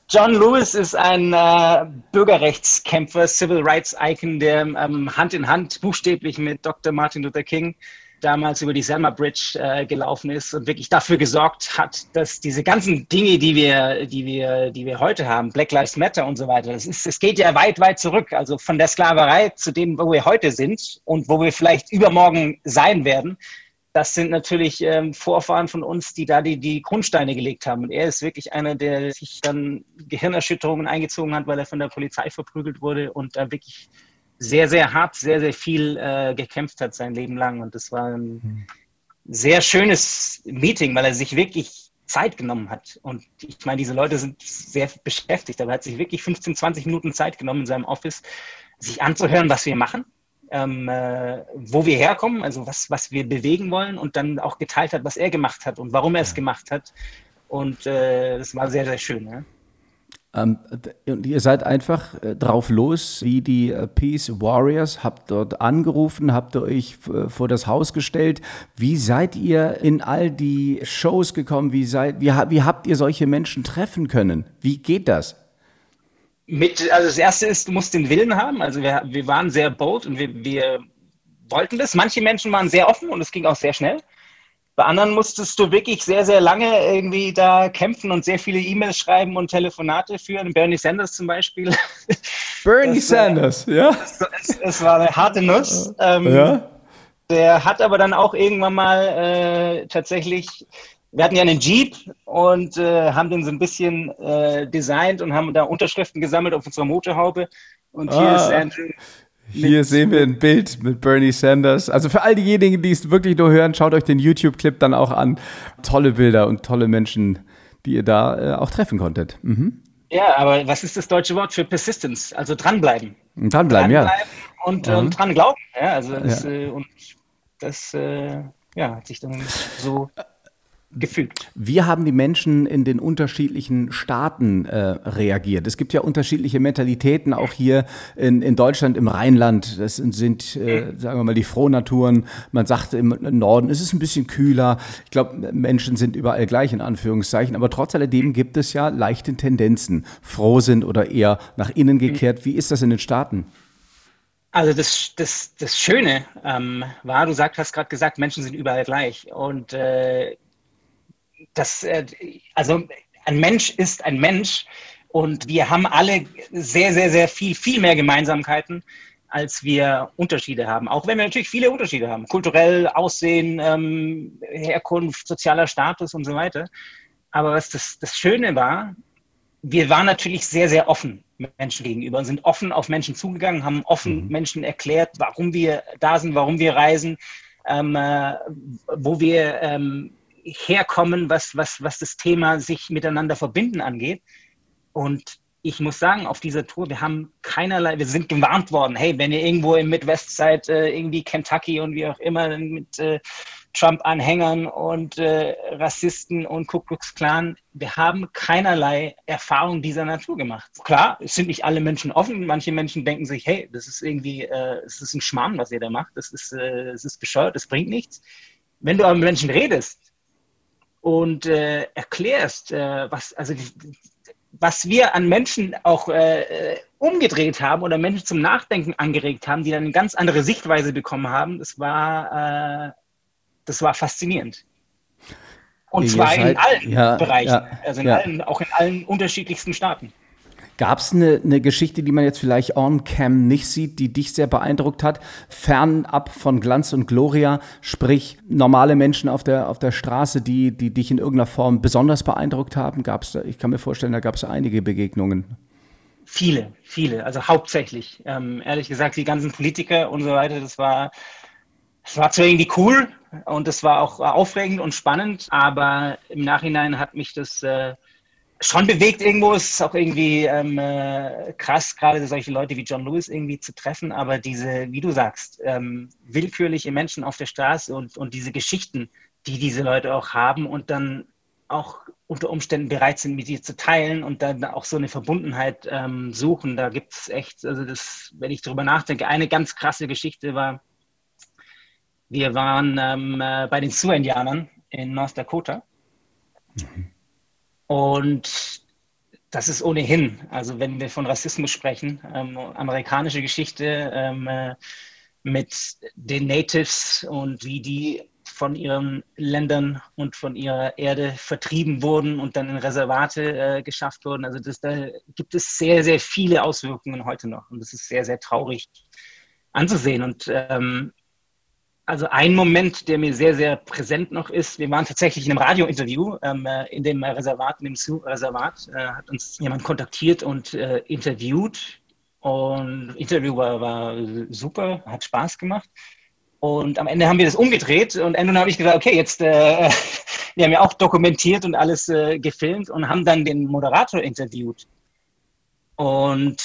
John Lewis ist ein äh, Bürgerrechtskämpfer, Civil Rights Icon, der ähm, Hand in Hand buchstäblich mit Dr. Martin Luther King damals über die Selma Bridge äh, gelaufen ist und wirklich dafür gesorgt hat, dass diese ganzen Dinge, die wir, die wir, die wir heute haben, Black Lives Matter und so weiter, das ist, es geht ja weit, weit zurück. Also von der Sklaverei zu dem, wo wir heute sind und wo wir vielleicht übermorgen sein werden. Das sind natürlich ähm, Vorfahren von uns, die da die, die Grundsteine gelegt haben. Und er ist wirklich einer, der sich dann Gehirnerschütterungen eingezogen hat, weil er von der Polizei verprügelt wurde und da wirklich sehr, sehr hart, sehr, sehr viel äh, gekämpft hat sein Leben lang. Und das war ein sehr schönes Meeting, weil er sich wirklich Zeit genommen hat. Und ich meine, diese Leute sind sehr beschäftigt, aber er hat sich wirklich 15, 20 Minuten Zeit genommen in seinem Office, sich anzuhören, was wir machen, ähm, äh, wo wir herkommen, also was, was wir bewegen wollen und dann auch geteilt hat, was er gemacht hat und warum er es gemacht hat. Und äh, das war sehr, sehr schön. Ja? Ähm, und ihr seid einfach äh, drauf los, wie die äh, Peace Warriors, habt dort angerufen, habt euch äh, vor das Haus gestellt. Wie seid ihr in all die Shows gekommen? Wie, seid, wie, wie habt ihr solche Menschen treffen können? Wie geht das? Mit, also das erste ist, du musst den Willen haben. Also wir, wir waren sehr bold und wir, wir wollten das. Manche Menschen waren sehr offen und es ging auch sehr schnell. Bei anderen musstest du wirklich sehr, sehr lange irgendwie da kämpfen und sehr viele E-Mails schreiben und Telefonate führen. Bernie Sanders zum Beispiel. Bernie das, Sanders, äh, ja. Es, es, war eine harte Nuss. Ähm, ja. Der hat aber dann auch irgendwann mal äh, tatsächlich, wir hatten ja einen Jeep und äh, haben den so ein bisschen äh, designt und haben da Unterschriften gesammelt auf unserer Motorhaube. Und hier ah. ist Andrew Hier sehen wir ein Bild mit Bernie Sanders. Also für all diejenigen, die es wirklich nur hören, schaut euch den YouTube-Clip dann auch an. Tolle Bilder und tolle Menschen, die ihr da äh, auch treffen konntet. Mhm. Ja, aber was ist das deutsche Wort für Persistence? Also dranbleiben. Dranbleiben, dranbleiben ja. Und, mhm. und dran glauben. Ja, also das, ja. Äh, und das äh, ja, hat sich dann so gefügt. Wie haben die Menschen in den unterschiedlichen Staaten äh, reagiert? Es gibt ja unterschiedliche Mentalitäten, auch hier in, in Deutschland, im Rheinland. Das sind, äh, sagen wir mal, die Frohnaturen. Man sagt im Norden ist es ein bisschen kühler. Ich glaube, Menschen sind überall gleich in Anführungszeichen. Aber trotz alledem gibt es ja leichte Tendenzen, froh sind oder eher nach innen gekehrt. Wie ist das in den Staaten? Also das, das, das Schöne ähm, war, du sagt, hast gerade gesagt, Menschen sind überall gleich. Und äh, das, äh, also ein Mensch ist ein Mensch und wir haben alle sehr, sehr, sehr viel, viel mehr Gemeinsamkeiten, als wir Unterschiede haben. Auch wenn wir natürlich viele Unterschiede haben, kulturell, Aussehen, ähm, Herkunft, sozialer Status und so weiter. Aber was das, das Schöne war, wir waren natürlich sehr, sehr offen Menschen gegenüber und sind offen auf Menschen zugegangen, haben offen mhm. Menschen erklärt, warum wir da sind, warum wir reisen, ähm, äh, wo wir ähm, herkommen, was, was, was das Thema sich miteinander verbinden angeht. Und ich muss sagen, auf dieser Tour, wir haben keinerlei, wir sind gewarnt worden, hey, wenn ihr irgendwo im Midwest seid, äh, irgendwie Kentucky und wie auch immer mit äh, Trump-Anhängern und äh, Rassisten und Ku Klux Klan, wir haben keinerlei Erfahrung dieser Natur gemacht. Klar, es sind nicht alle Menschen offen. Manche Menschen denken sich, hey, das ist irgendwie, äh, es ist ein Schmarrn, was ihr da macht. Das ist, äh, das ist bescheuert, das bringt nichts. Wenn du aber mit Menschen redest, und äh, erklärst, äh, was, also was wir an Menschen auch äh, umgedreht haben oder Menschen zum Nachdenken angeregt haben, die dann eine ganz andere Sichtweise bekommen haben, das war, äh, das war faszinierend. Und Ihr zwar seid, in allen ja, Bereichen, ja, also in ja. allen, auch in allen unterschiedlichsten Staaten. Gab es eine, eine Geschichte, die man jetzt vielleicht on-cam nicht sieht, die dich sehr beeindruckt hat, fernab von Glanz und Gloria, sprich normale Menschen auf der, auf der Straße, die, die dich in irgendeiner Form besonders beeindruckt haben? Gab's ich kann mir vorstellen, da gab es einige Begegnungen. Viele, viele, also hauptsächlich. Ähm, ehrlich gesagt, die ganzen Politiker und so weiter, das war, das war zwar irgendwie cool und das war auch aufregend und spannend, aber im Nachhinein hat mich das äh, schon bewegt irgendwo. Es ist auch irgendwie ähm, äh, krass, gerade solche Leute wie John Lewis irgendwie zu treffen. Aber diese, wie du sagst, ähm, willkürliche Menschen auf der Straße und, und diese Geschichten, die diese Leute auch haben und dann auch unter Umständen bereit sind, mit dir zu teilen und dann auch so eine Verbundenheit ähm, suchen. Da gibt es echt, also das, wenn ich darüber nachdenke, eine ganz krasse Geschichte war, wir waren ähm, äh, bei den Sioux-Indianern in North Dakota. Mhm. Und das ist ohnehin, also wenn wir von Rassismus sprechen, ähm, amerikanische Geschichte ähm, äh, mit den Natives und wie die von ihren Ländern und von ihrer Erde vertrieben wurden und dann in Reservate äh, geschafft wurden. Also das, da gibt es sehr, sehr viele Auswirkungen heute noch. Und das ist sehr, sehr traurig anzusehen. Und ähm, also ein Moment, der mir sehr, sehr präsent noch ist, wir waren tatsächlich in einem Radiointerview ähm, äh, in dem Reservat, in dem Sioux-Reservat, äh, hat uns jemand kontaktiert und äh, interviewt. Und Interview war, war super, hat Spaß gemacht. Und am Ende haben wir das umgedreht und Ende habe ich gesagt, okay, jetzt, äh, wir haben ja auch dokumentiert und alles äh, gefilmt und haben dann den Moderator interviewt. Und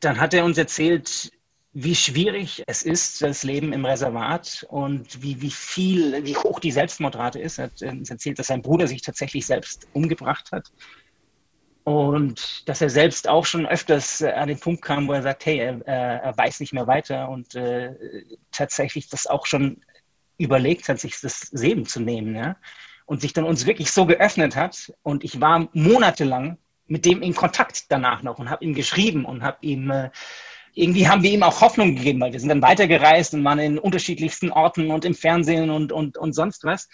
dann hat er uns erzählt, wie schwierig es ist, das Leben im Reservat und wie, wie viel, wie hoch die Selbstmordrate ist. Er hat uns erzählt, dass sein Bruder sich tatsächlich selbst umgebracht hat. Und dass er selbst auch schon öfters an den Punkt kam, wo er sagt, hey, er, er weiß nicht mehr weiter und äh, tatsächlich das auch schon überlegt hat, sich das Leben zu nehmen. Ja? Und sich dann uns wirklich so geöffnet hat. Und ich war monatelang mit dem in Kontakt danach noch und habe ihm geschrieben und habe ihm äh, irgendwie haben wir ihm auch Hoffnung gegeben, weil wir sind dann weitergereist und waren in unterschiedlichsten Orten und im Fernsehen und, und, und sonst was.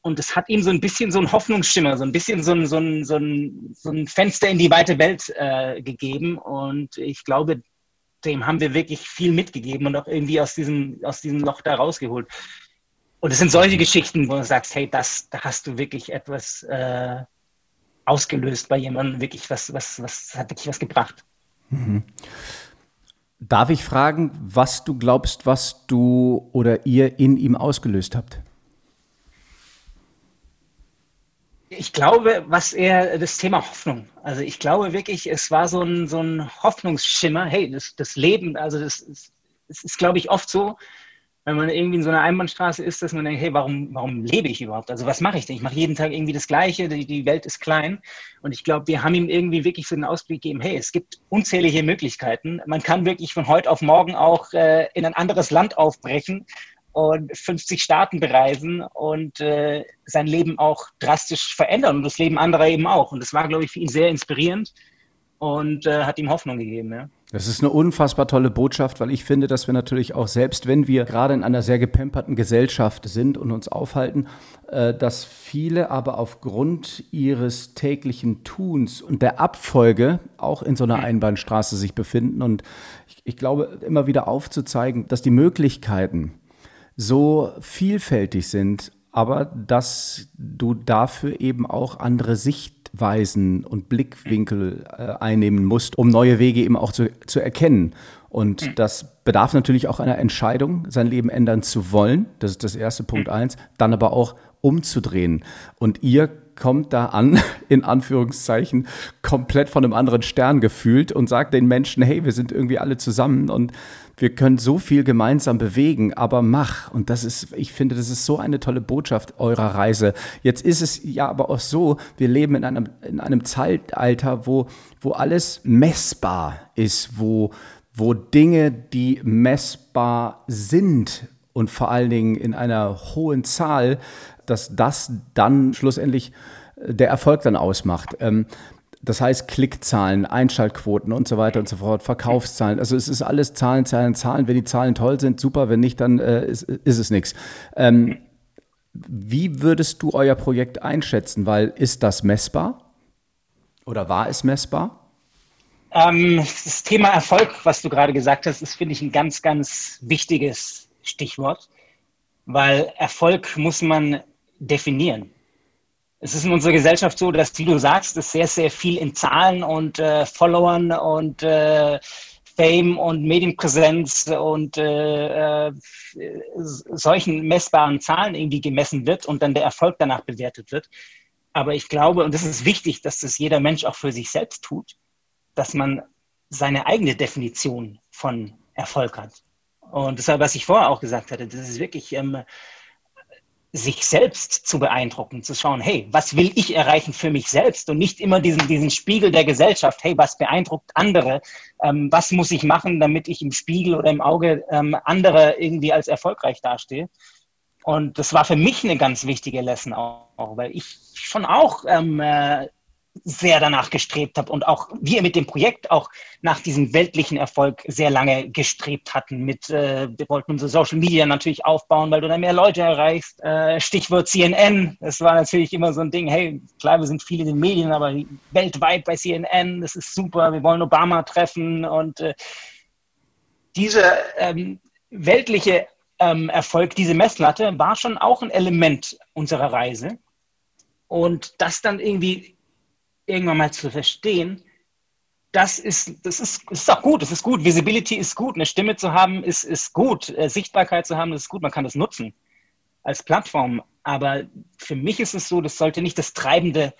Und es hat ihm so ein bisschen so ein Hoffnungsschimmer, so ein bisschen so ein, so ein, so ein, so ein Fenster in die weite Welt äh, gegeben. Und ich glaube, dem haben wir wirklich viel mitgegeben und auch irgendwie aus diesem, aus diesem Loch da rausgeholt. Und es sind solche Geschichten, wo du sagst, hey, das, da hast du wirklich etwas äh, ausgelöst bei jemandem, wirklich was, was, was hat wirklich was gebracht. Mhm. Darf ich fragen, was du glaubst, was du oder ihr in ihm ausgelöst habt? Ich glaube, was er, das Thema Hoffnung. Also ich glaube wirklich, es war so ein, so ein Hoffnungsschimmer. Hey, das, das Leben, also das, das, das ist, glaube ich, oft so, wenn man irgendwie in so einer Einbahnstraße ist, dass man denkt, hey, warum, warum lebe ich überhaupt? Also was mache ich denn? Ich mache jeden Tag irgendwie das Gleiche, die, die Welt ist klein. Und ich glaube, wir haben ihm irgendwie wirklich so den Ausblick gegeben, hey, es gibt unzählige Möglichkeiten. Man kann wirklich von heute auf morgen auch äh, in ein anderes Land aufbrechen und 50 Staaten bereisen und äh, sein Leben auch drastisch verändern und das Leben anderer eben auch. Und das war, glaube ich, für ihn sehr inspirierend und äh, hat ihm Hoffnung gegeben. Ja. Das ist eine unfassbar tolle Botschaft, weil ich finde, dass wir natürlich auch selbst, wenn wir gerade in einer sehr gepemperten Gesellschaft sind und uns aufhalten, äh, dass viele aber aufgrund ihres täglichen Tuns und der Abfolge auch in so einer Einbahnstraße sich befinden. Und ich, ich glaube, immer wieder aufzuzeigen, dass die Möglichkeiten so vielfältig sind, aber dass du dafür eben auch andere Sicht Sichtweisen und Blickwinkel äh, einnehmen musst, um neue Wege eben auch zu, zu erkennen. Und das bedarf natürlich auch einer Entscheidung, sein Leben ändern zu wollen. Das ist das erste Punkt eins. Dann aber auch umzudrehen. Und ihr kommt da an, in Anführungszeichen, komplett von einem anderen Stern gefühlt und sagt den Menschen, hey, wir sind irgendwie alle zusammen und wir können so viel gemeinsam bewegen, aber mach. Und das ist, ich finde, das ist so eine tolle Botschaft eurer Reise. Jetzt ist es ja aber auch so, wir leben in einem, in einem Zeitalter, wo, wo alles messbar ist, wo, wo Dinge, die messbar sind und vor allen Dingen in einer hohen Zahl, dass das dann schlussendlich äh, der Erfolg dann ausmacht. Ähm, das heißt Klickzahlen, Einschaltquoten und so weiter und so fort, Verkaufszahlen. Also es ist alles Zahlen, Zahlen, Zahlen. Wenn die Zahlen toll sind, super. Wenn nicht, dann äh, ist, ist, es nichts. Ähm, wie würdest du euer Projekt einschätzen? Weil ist das messbar? Oder war es messbar? Ähm, das Thema Erfolg, was du gerade gesagt hast, ist, finde ich, ein ganz, ganz wichtiges Stichwort. Weil Erfolg muss man definieren. Es ist in unserer Gesellschaft so, dass, wie du sagst, es sehr, sehr viel in Zahlen und äh, Followern und äh, Fame und Medienpräsenz und äh, äh, solchen messbaren Zahlen irgendwie gemessen wird und dann der Erfolg danach bewertet wird. Aber ich glaube, und das ist wichtig, dass das jeder Mensch auch für sich selbst tut, dass man seine eigene Definition von Erfolg hat. Und deshalb, was ich vorher auch gesagt hatte, das ist wirklich ähm, sich selbst zu beeindrucken, zu schauen, hey, was will ich erreichen für mich selbst und nicht immer diesen, diesen Spiegel der Gesellschaft, hey, was beeindruckt andere, ähm, was muss ich machen, damit ich im Spiegel oder im Auge ähm, andere irgendwie als erfolgreich dastehe. Und das war für mich eine ganz wichtige Lesson auch, weil ich schon auch ähm, äh, sehr danach gestrebt habe und auch wir mit dem Projekt auch nach diesem weltlichen Erfolg sehr lange gestrebt hatten. Mit, äh, wir wollten unsere Social Media natürlich aufbauen, weil du dann mehr Leute erreichst. Äh, Stichwort CNN, das war natürlich immer so ein Ding, hey, klar, wir sind viele in den Medien, aber weltweit bei CNN, das ist super, wir wollen Obama treffen und äh, dieser ähm, weltliche ähm, Erfolg, diese Messlatte, war schon auch ein Element unserer Reise. Und das dann irgendwie irgendwann mal zu verstehen, das ist, das ist, das ist auch gut, das ist gut. Visibility ist gut, eine Stimme zu haben ist, ist gut, äh, Sichtbarkeit zu haben, das ist gut, man kann das nutzen als Plattform. Aber für mich ist es so, das sollte nicht das treibende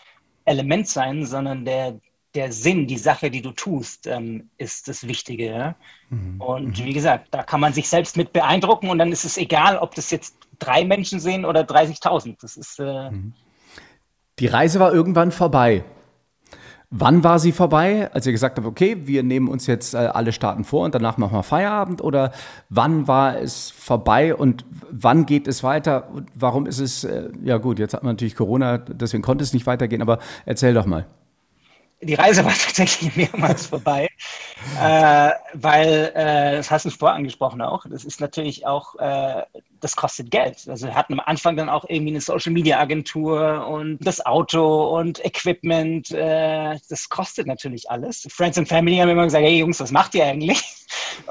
Element sein, sondern der, der Sinn, die Sache, die du tust, ähm, ist das Wichtige. Ja? Mhm. Und mhm. wie gesagt, da kann man sich selbst mit beeindrucken und dann ist es egal, ob das jetzt drei Menschen sehen oder 30.000. Das ist. Äh, mhm. die Reise war irgendwann vorbei. Wann war sie vorbei, als ihr gesagt habt, okay, wir nehmen uns jetzt äh, alle Staaten vor und danach machen wir Feierabend? Oder wann war es vorbei und wann geht es weiter? Und warum ist es, äh, ja gut, jetzt hat man natürlich Corona, deswegen konnte es nicht weitergehen, aber erzähl doch mal die Reise war tatsächlich mehrmals vorbei, äh, weil, äh, das hast du vorher angesprochen auch, das ist natürlich auch, äh, das kostet Geld. Also wir hatten am Anfang dann auch irgendwie eine Social Media Agentur und das Auto und Equipment, äh, das kostet natürlich alles. Friends and Family haben immer gesagt, hey Jungs, was macht ihr eigentlich?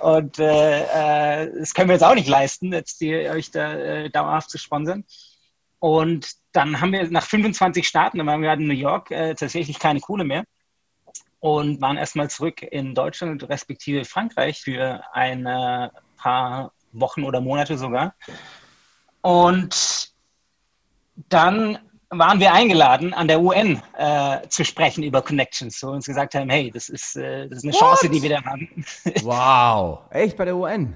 Und äh, äh, das können wir jetzt auch nicht leisten, jetzt die, euch da dauerhaft zu sponsern. Und dann haben wir nach 25 Staaten, dann waren wir gerade in New York, äh, tatsächlich keine Kohle mehr. Und waren erstmal zurück in Deutschland respektive Frankreich für ein paar Wochen oder Monate sogar. Und dann waren wir eingeladen, an der UN äh, zu sprechen über Connections, wo wir uns gesagt haben, hey, das ist, äh, das ist eine What? Chance, die wir da haben. wow, echt bei der UN?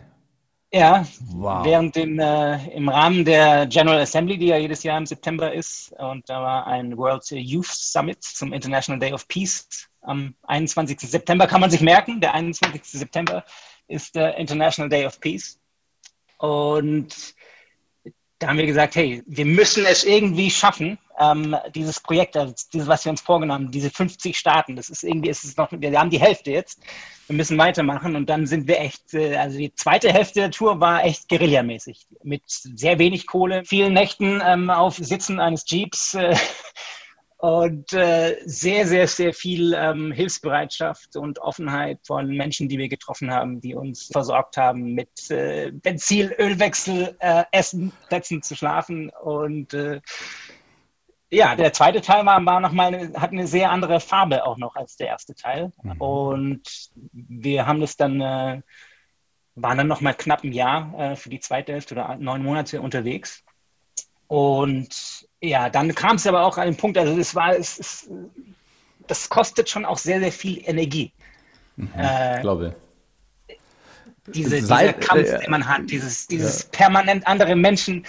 Ja, wow. während im, äh, im Rahmen der General Assembly, die ja jedes Jahr im September ist, und da war ein World Youth Summit zum International Day of Peace am 21. September, kann man sich merken, der 21. September ist der International Day of Peace. Und da haben wir gesagt, hey, wir müssen es irgendwie schaffen, ähm, dieses Projekt, also dieses, was wir uns vorgenommen haben, diese 50 Staaten, das ist irgendwie, ist es noch, wir haben die Hälfte jetzt, wir müssen weitermachen und dann sind wir echt, äh, also die zweite Hälfte der Tour war echt guerillamäßig, mit sehr wenig Kohle, vielen Nächten ähm, auf Sitzen eines Jeeps, äh, und äh, sehr, sehr, sehr viel ähm, Hilfsbereitschaft und Offenheit von Menschen, die wir getroffen haben, die uns versorgt haben mit äh, Benzin, Ölwechsel, äh, Essen, Plätzen zu schlafen. Und äh, ja, der zweite Teil war, war noch mal eine, hat eine sehr andere Farbe auch noch als der erste Teil. Mhm. Und wir haben das dann, äh, waren dann noch mal knapp ein Jahr äh, für die zweite Hälfte oder neun Monate unterwegs. Und ja, dann kam es aber auch an den Punkt, also es war, es, es, das kostet schon auch sehr, sehr viel Energie. Mhm, äh, glaube. Diese, dieser Kampf, äh, den man hat, dieses, dieses ja. permanent andere Menschen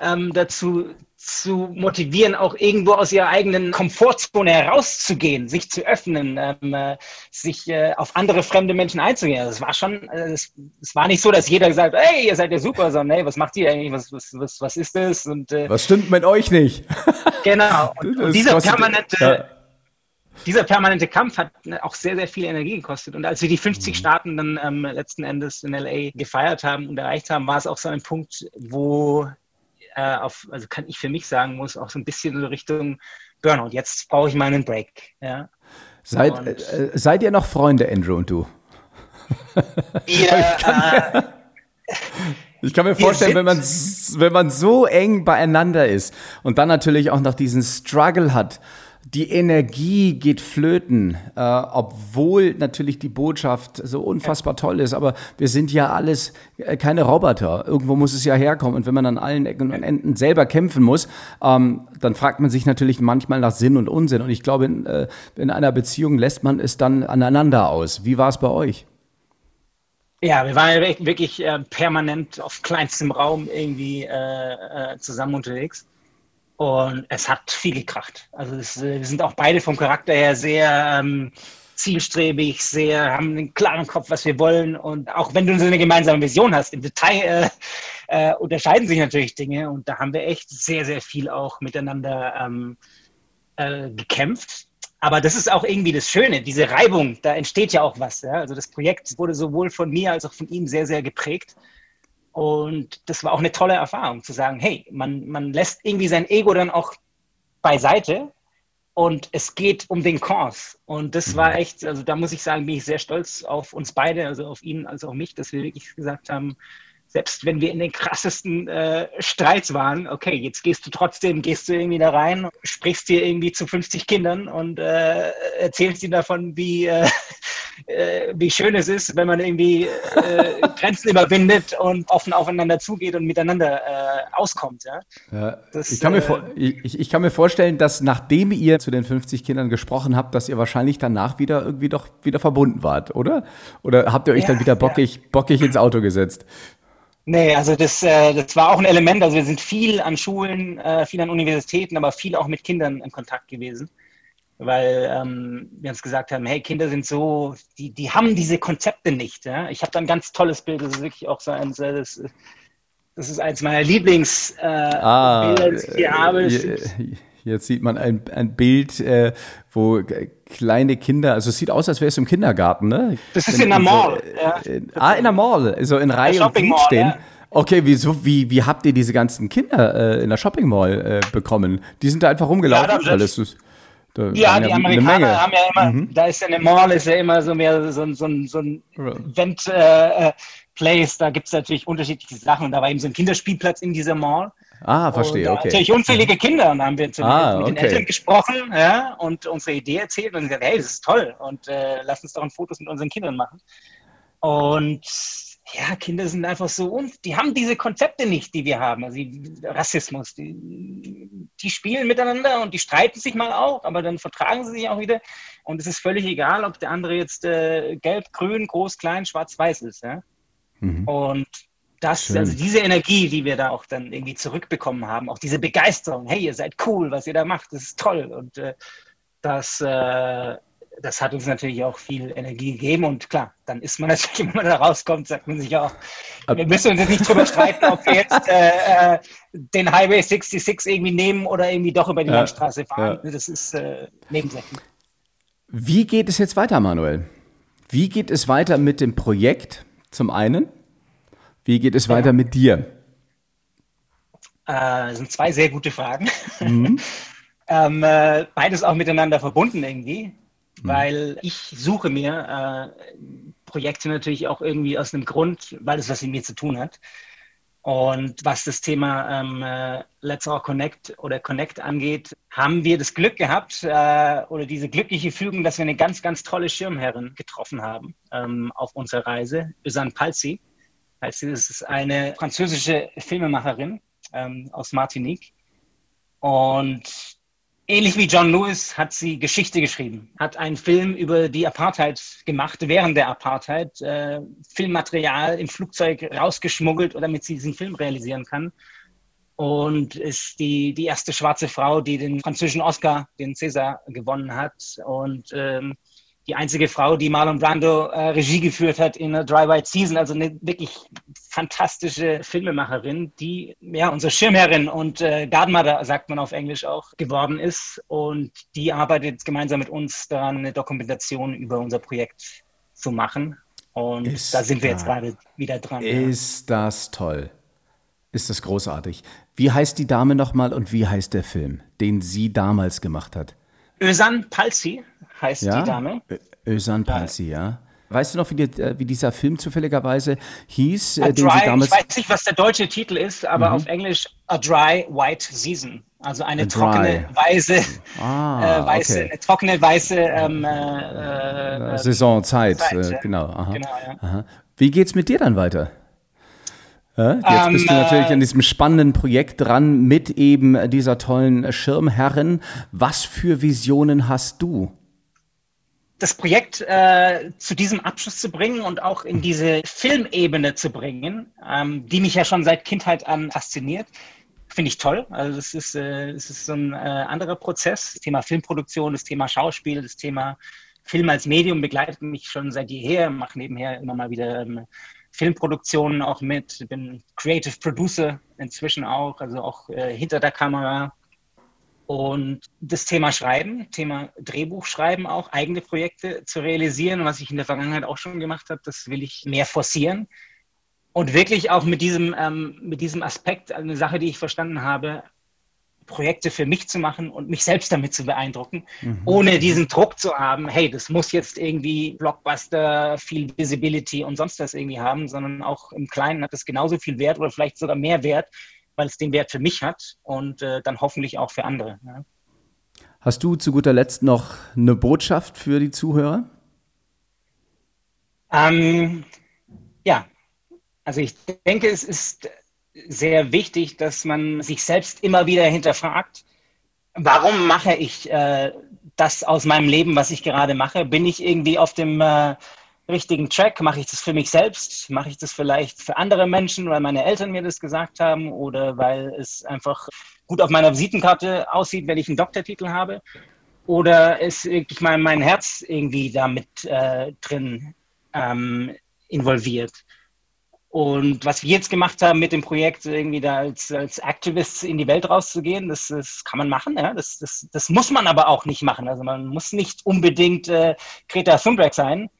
ähm, dazu zu motivieren, auch irgendwo aus ihrer eigenen Komfortzone herauszugehen, sich zu öffnen, ähm, äh, sich äh, auf andere fremde Menschen einzugehen. Das war schon, äh, es, es, war nicht so, dass jeder gesagt hat, hey, ihr seid ja super, sondern hey, was macht ihr eigentlich, was, was, was, was ist das? Und, äh, was stimmt mit euch nicht? genau. Und, und dieser permanente, ja. dieser permanente Kampf hat auch sehr, sehr viel Energie gekostet. Und als wir die 50 mhm. Staaten dann ähm, letzten Endes in LA gefeiert haben und erreicht haben, war es auch so ein Punkt, wo äh, auf, also kann ich für mich sagen, muss auch so ein bisschen so Richtung Burnout. Jetzt brauche ich mal einen Break. Ja. Seid, äh, seid ihr noch Freunde, Andrew und du? Wir, ich, kann mir, ich kann mir vorstellen, wenn man, wenn man so eng beieinander ist und dann natürlich auch noch diesen Struggle hat, die Energie geht flöten, äh, obwohl natürlich die Botschaft so unfassbar toll ist. Aber wir sind ja alles äh, keine Roboter. Irgendwo muss es ja herkommen. Und wenn man an allen Ecken und Enden selber kämpfen muss, ähm, dann fragt man sich natürlich manchmal nach Sinn und Unsinn. Und ich glaube, in, äh, in einer Beziehung lässt man es dann aneinander aus. Wie war es bei euch? Ja, wir waren wirklich äh, permanent auf kleinstem Raum irgendwie äh, äh, zusammen unterwegs. Und es hat viel gekracht. Also es, äh, wir sind auch beide vom Charakter her sehr ähm, zielstrebig, sehr, haben einen klaren Kopf, was wir wollen. Und auch wenn du so eine gemeinsame Vision hast, im Detail äh, äh, unterscheiden sich natürlich Dinge. Und da haben wir echt sehr, sehr viel auch miteinander ähm, äh, gekämpft. Aber das ist auch irgendwie das Schöne, diese Reibung, da entsteht ja auch was. Ja? Also das Projekt wurde sowohl von mir als auch von ihm sehr, sehr geprägt. Und das war auch eine tolle Erfahrung, zu sagen, hey, man, man lässt irgendwie sein Ego dann auch beiseite und es geht um den Kurs. Und das war mhm. echt, also da muss ich sagen, bin ich sehr stolz auf uns beide, also auf ihn als auch mich, dass wir wirklich gesagt haben, selbst wenn wir in den krassesten äh, Streits waren, okay, jetzt gehst du trotzdem, gehst du irgendwie da rein, sprichst dir irgendwie zu 50 Kindern und äh, erzählst ihnen davon, wie, äh, äh, wie schön es ist, wenn man irgendwie äh, Grenzen überwindet und offen aufeinander zugeht und miteinander äh, auskommt. Ja? ja das, ich, kann mir äh, ich, ich, kann mir vorstellen, dass nachdem ihr zu den 50 Kindern gesprochen habt, dass ihr wahrscheinlich danach wieder irgendwie doch wieder verbunden wart, oder? Oder habt ihr euch ja, dann wieder bockig, ja. bockig ins Auto gesetzt? Nee, also das, äh, das war auch ein Element. Also wir sind viel an Schulen, äh, viel an Universitäten, aber viel auch mit Kindern in Kontakt gewesen weil ähm, wir uns gesagt haben, hey, Kinder sind so, die, die haben diese Konzepte nicht. Ja? Ich habe da ein ganz tolles Bild, das ist wirklich auch so eins, äh, das, das ist eins meiner Lieblingsbilder, äh, ah, das ich hier habe. Jetzt sieht man ein, ein Bild, äh, wo kleine Kinder, also es sieht aus, als wäre es im Kindergarten, ne? Das ist in, in der Mall. So, ja. ah, in der Mall, so in Reihe und Glied stehen. Ja. Okay, wieso, wie, wie habt ihr diese ganzen Kinder äh, in der Shopping Mall äh, bekommen? Die sind da einfach rumgelaufen, ja, es ist da ja, die ja Amerikaner haben ja immer, mhm. da ist ja eine Mall, ist ja immer so mehr so, so, so ein Event-Place, äh, äh da gibt es natürlich unterschiedliche Sachen. Und da war eben so ein Kinderspielplatz in dieser Mall. Ah, verstehe, und, okay. Natürlich unzählige Kinder und da haben wir ah, mit den okay. Eltern gesprochen ja, und unsere Idee erzählt und gesagt, hey, das ist toll und äh, lass uns doch ein Fotos mit unseren Kindern machen. Und ja, Kinder sind einfach so, und die haben diese Konzepte nicht, die wir haben. Also Rassismus, die, die spielen miteinander und die streiten sich mal auch, aber dann vertragen sie sich auch wieder. Und es ist völlig egal, ob der andere jetzt äh, gelb, grün, groß, klein, schwarz, weiß ist. Ja? Mhm. Und das, Schön. also diese Energie, die wir da auch dann irgendwie zurückbekommen haben, auch diese Begeisterung, hey, ihr seid cool, was ihr da macht, das ist toll. Und äh, das, äh, das hat uns natürlich auch viel Energie gegeben. Und klar, dann ist man natürlich, wenn man da rauskommt, sagt man sich auch, wir müssen uns jetzt nicht drüber streiten, ob wir jetzt äh, äh den Highway 66 irgendwie nehmen oder irgendwie doch über die ja, Landstraße fahren. Ja. Das ist äh, nebensächlich. Wie geht es jetzt weiter, Manuel? Wie geht es weiter mit dem Projekt zum einen? Wie geht es weiter mit dir? Äh, das sind zwei sehr gute Fragen. Mhm. ähm, äh, beides auch miteinander verbunden irgendwie. Weil ich suche mir äh, Projekte natürlich auch irgendwie aus einem Grund, weil es was mit mir zu tun hat. Und was das Thema ähm, äh, Let's All Connect oder Connect angeht, haben wir das Glück gehabt äh, oder diese glückliche Fügung, dass wir eine ganz, ganz tolle Schirmherrin getroffen haben ähm, auf unserer Reise, Özan Palzi. Also es ist eine französische Filmemacherin ähm, aus Martinique. Und ähnlich wie John Lewis hat sie Geschichte geschrieben, hat einen Film über die Apartheid gemacht, während der Apartheid, äh, Filmmaterial im Flugzeug rausgeschmuggelt, damit sie diesen Film realisieren kann. Und ist die, die erste schwarze Frau, die den französischen Oscar, den César, gewonnen hat. Und ähm, die einzige Frau, die Marlon Brando äh, Regie geführt hat in A Dry White Season, also eine wirklich fantastische Filmemacherin, die ja unsere Schirmherrin und äh, Godmother, sagt man auf Englisch auch, geworden ist. Und die arbeitet gemeinsam mit uns daran, eine Dokumentation über unser Projekt zu machen. Und ist da sind wir jetzt gerade wieder dran. Ist ja. das toll. Ist das großartig. Wie heißt die Dame nochmal und wie heißt der Film, den sie damals gemacht hat? Özan Palsi heißt ja? die Dame. Özan Palsi, ja. Weißt du noch, wie, die, äh, wie, dieser Film zufälligerweise hieß? A den dry, Sie damals ich weiß nicht, was der deutsche Titel ist, aber mhm. auf Englisch A Dry White Season. Also eine trockene, weiße, ah, äh, weiße, okay. trockene, weiße ähm, äh, äh, Saisonzeit. Zeit, äh, genau. Aha. genau ja. Aha. Wie geht's mit dir dann weiter? Jetzt ähm, bist du natürlich an diesem spannenden Projekt dran mit eben dieser tollen Schirmherrin. Was für Visionen hast du? Das Projekt äh, zu diesem Abschluss zu bringen und auch in diese Filmebene zu bringen, ähm, die mich ja schon seit Kindheit an fasziniert, finde ich toll. Also das ist, äh, ist so ein äh, anderer Prozess. Das Thema Filmproduktion, das Thema Schauspiel, das Thema Film als Medium begleitet mich schon seit jeher, mache nebenher immer mal wieder ähm, Filmproduktionen auch mit, bin Creative Producer inzwischen auch, also auch äh, hinter der Kamera. Und das Thema Schreiben, Thema Drehbuch schreiben auch, eigene Projekte zu realisieren, was ich in der Vergangenheit auch schon gemacht habe, das will ich mehr forcieren. Und wirklich auch mit diesem, ähm, mit diesem Aspekt, eine Sache, die ich verstanden habe, Projekte für mich zu machen und mich selbst damit zu beeindrucken, mhm. ohne diesen Druck zu haben, hey, das muss jetzt irgendwie Blockbuster, viel Visibility und sonst was irgendwie haben, sondern auch im Kleinen hat es genauso viel Wert oder vielleicht sogar mehr Wert, weil es den Wert für mich hat und äh, dann hoffentlich auch für andere. Ja. Hast du zu guter Letzt noch eine Botschaft für die Zuhörer? Ähm, ja, also ich denke, es ist sehr wichtig, dass man sich selbst immer wieder hinterfragt, warum mache ich äh, das aus meinem Leben, was ich gerade mache? Bin ich irgendwie auf dem äh, richtigen Track? Mache ich das für mich selbst? Mache ich das vielleicht für andere Menschen, weil meine Eltern mir das gesagt haben oder weil es einfach gut auf meiner Visitenkarte aussieht, wenn ich einen Doktortitel habe? Oder ist wirklich mein, mein Herz irgendwie damit äh, drin ähm, involviert? Und was wir jetzt gemacht haben mit dem Projekt, irgendwie da als, als Activists in die Welt rauszugehen, das, das kann man machen. Ja? Das, das, das muss man aber auch nicht machen. Also man muss nicht unbedingt äh, Greta Thunberg sein,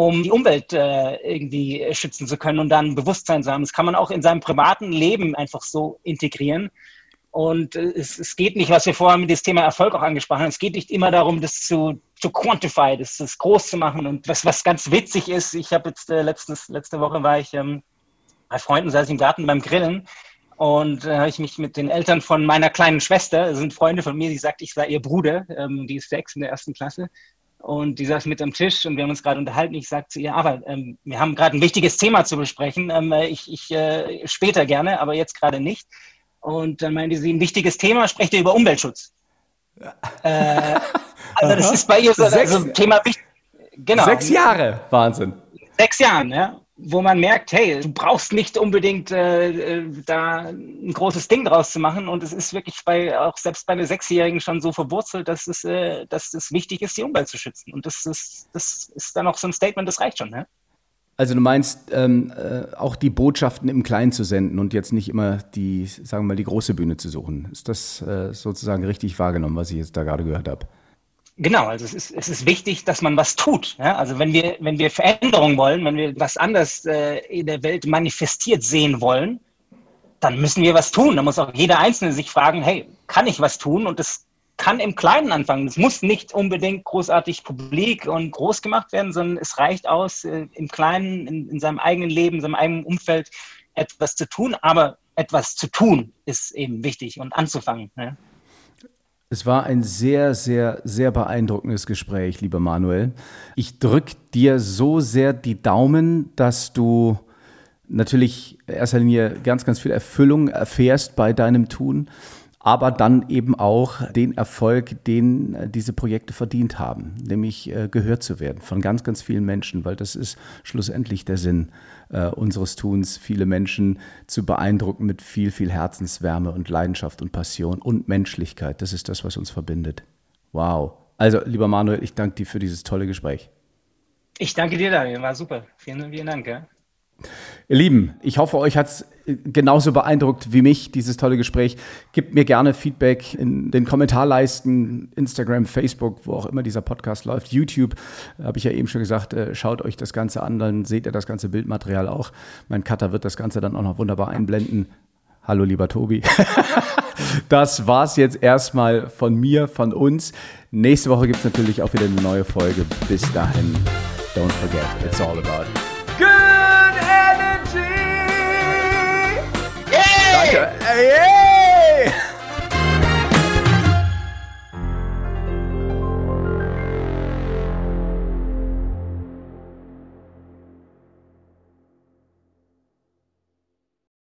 um die Umwelt äh, irgendwie schützen zu können und dann Bewusstsein zu haben. Das kann man auch in seinem privaten Leben einfach so integrieren. Und äh, es, es geht nicht, was wir vorher mit dem Thema Erfolg auch angesprochen haben, es geht nicht immer darum, das zu, zu quantify, das, das groß zu machen. Und was, was ganz witzig ist, ich habe jetzt äh, letztens, letzte Woche war ich ähm, bei Freunden saß ich im Garten beim Grillen Und äh, habe ich mich mit den Eltern von meiner kleinen Schwester, sind Freunde von mir, die sagt, ich sei ihr Bruder, ähm, die ist sechs in der ersten Klasse. Und die saß mit am Tisch und wir haben uns gerade unterhalten. Ich sagte zu ihr, aber ähm, wir haben gerade ein wichtiges Thema zu besprechen. Ähm, äh, ich ich äh, später gerne, aber jetzt gerade nicht. Und dann meinte sie, ein wichtiges Thema, sprecht ihr über Umweltschutz. äh, also das ist bei ihr so Sechs, also ein Thema wichtig. Genau. Sechs Jahre, Wahnsinn. Sechs Jahre, ja wo man merkt, hey, du brauchst nicht unbedingt äh, äh, da ein großes Ding draus zu machen. Und es ist wirklich bei auch selbst bei einer Sechsjährigen schon so verwurzelt, dass es, äh, dass es wichtig ist, die Umwelt zu schützen. Und das ist, das ist dann auch so ein Statement, das reicht schon. Ne? Also du meinst ähm, äh, auch die Botschaften im Kleinen zu senden und jetzt nicht immer die, sagen wir mal, die große Bühne zu suchen. Ist das äh, sozusagen richtig wahrgenommen, was ich jetzt da gerade gehört habe? Genau, also es ist, es ist wichtig, dass man was tut. Ja? Also wenn wir, wenn wir Veränderung wollen, wenn wir was anders äh, in der Welt manifestiert sehen wollen, dann müssen wir was tun. Da muss auch jeder Einzelne sich fragen, hey, kann ich was tun? Und das kann im Kleinen anfangen. Es muss nicht unbedingt großartig publik und groß gemacht werden, sondern es reicht aus, äh, im Kleinen, in, in seinem eigenen Leben, in seinem eigenen Umfeld etwas zu tun. Aber etwas zu tun ist eben wichtig und anzufangen. Ja? Es war ein sehr, sehr, sehr beeindruckendes Gespräch, lieber Manuel. Ich drücke dir so sehr die Daumen, dass du natürlich in erster Linie ganz, ganz viel Erfüllung erfährst bei deinem Tun, aber dann eben auch den Erfolg, den äh, diese Projekte verdient haben, nämlich äh, gehört zu werden von ganz, ganz vielen Menschen, weil das ist schlussendlich der Sinn äh, unseres Tuns, viele Menschen zu beeindrucken mit viel, viel Herzenswärme und Leidenschaft und Passion und Menschlichkeit. Das ist das, was uns verbindet. Wow. Also, lieber Manuel, ich danke dir für dieses tolle Gespräch. Ich danke dir, Daniel. War super. Vielen, vielen Dank. Ja. Ihr Lieben, ich hoffe, euch hat es genauso beeindruckt wie mich, dieses tolle Gespräch. Gebt mir gerne Feedback in den Kommentarleisten, Instagram, Facebook, wo auch immer dieser Podcast läuft. YouTube, habe ich ja eben schon gesagt, äh, schaut euch das Ganze an, dann seht ihr das ganze Bildmaterial auch. Mein Cutter wird das Ganze dann auch noch wunderbar einblenden. Hallo, lieber Tobi. das war's jetzt erstmal von mir, von uns. Nächste Woche gibt es natürlich auch wieder eine neue Folge. Bis dahin, don't forget, it's all about Good energy! Yay! Yay!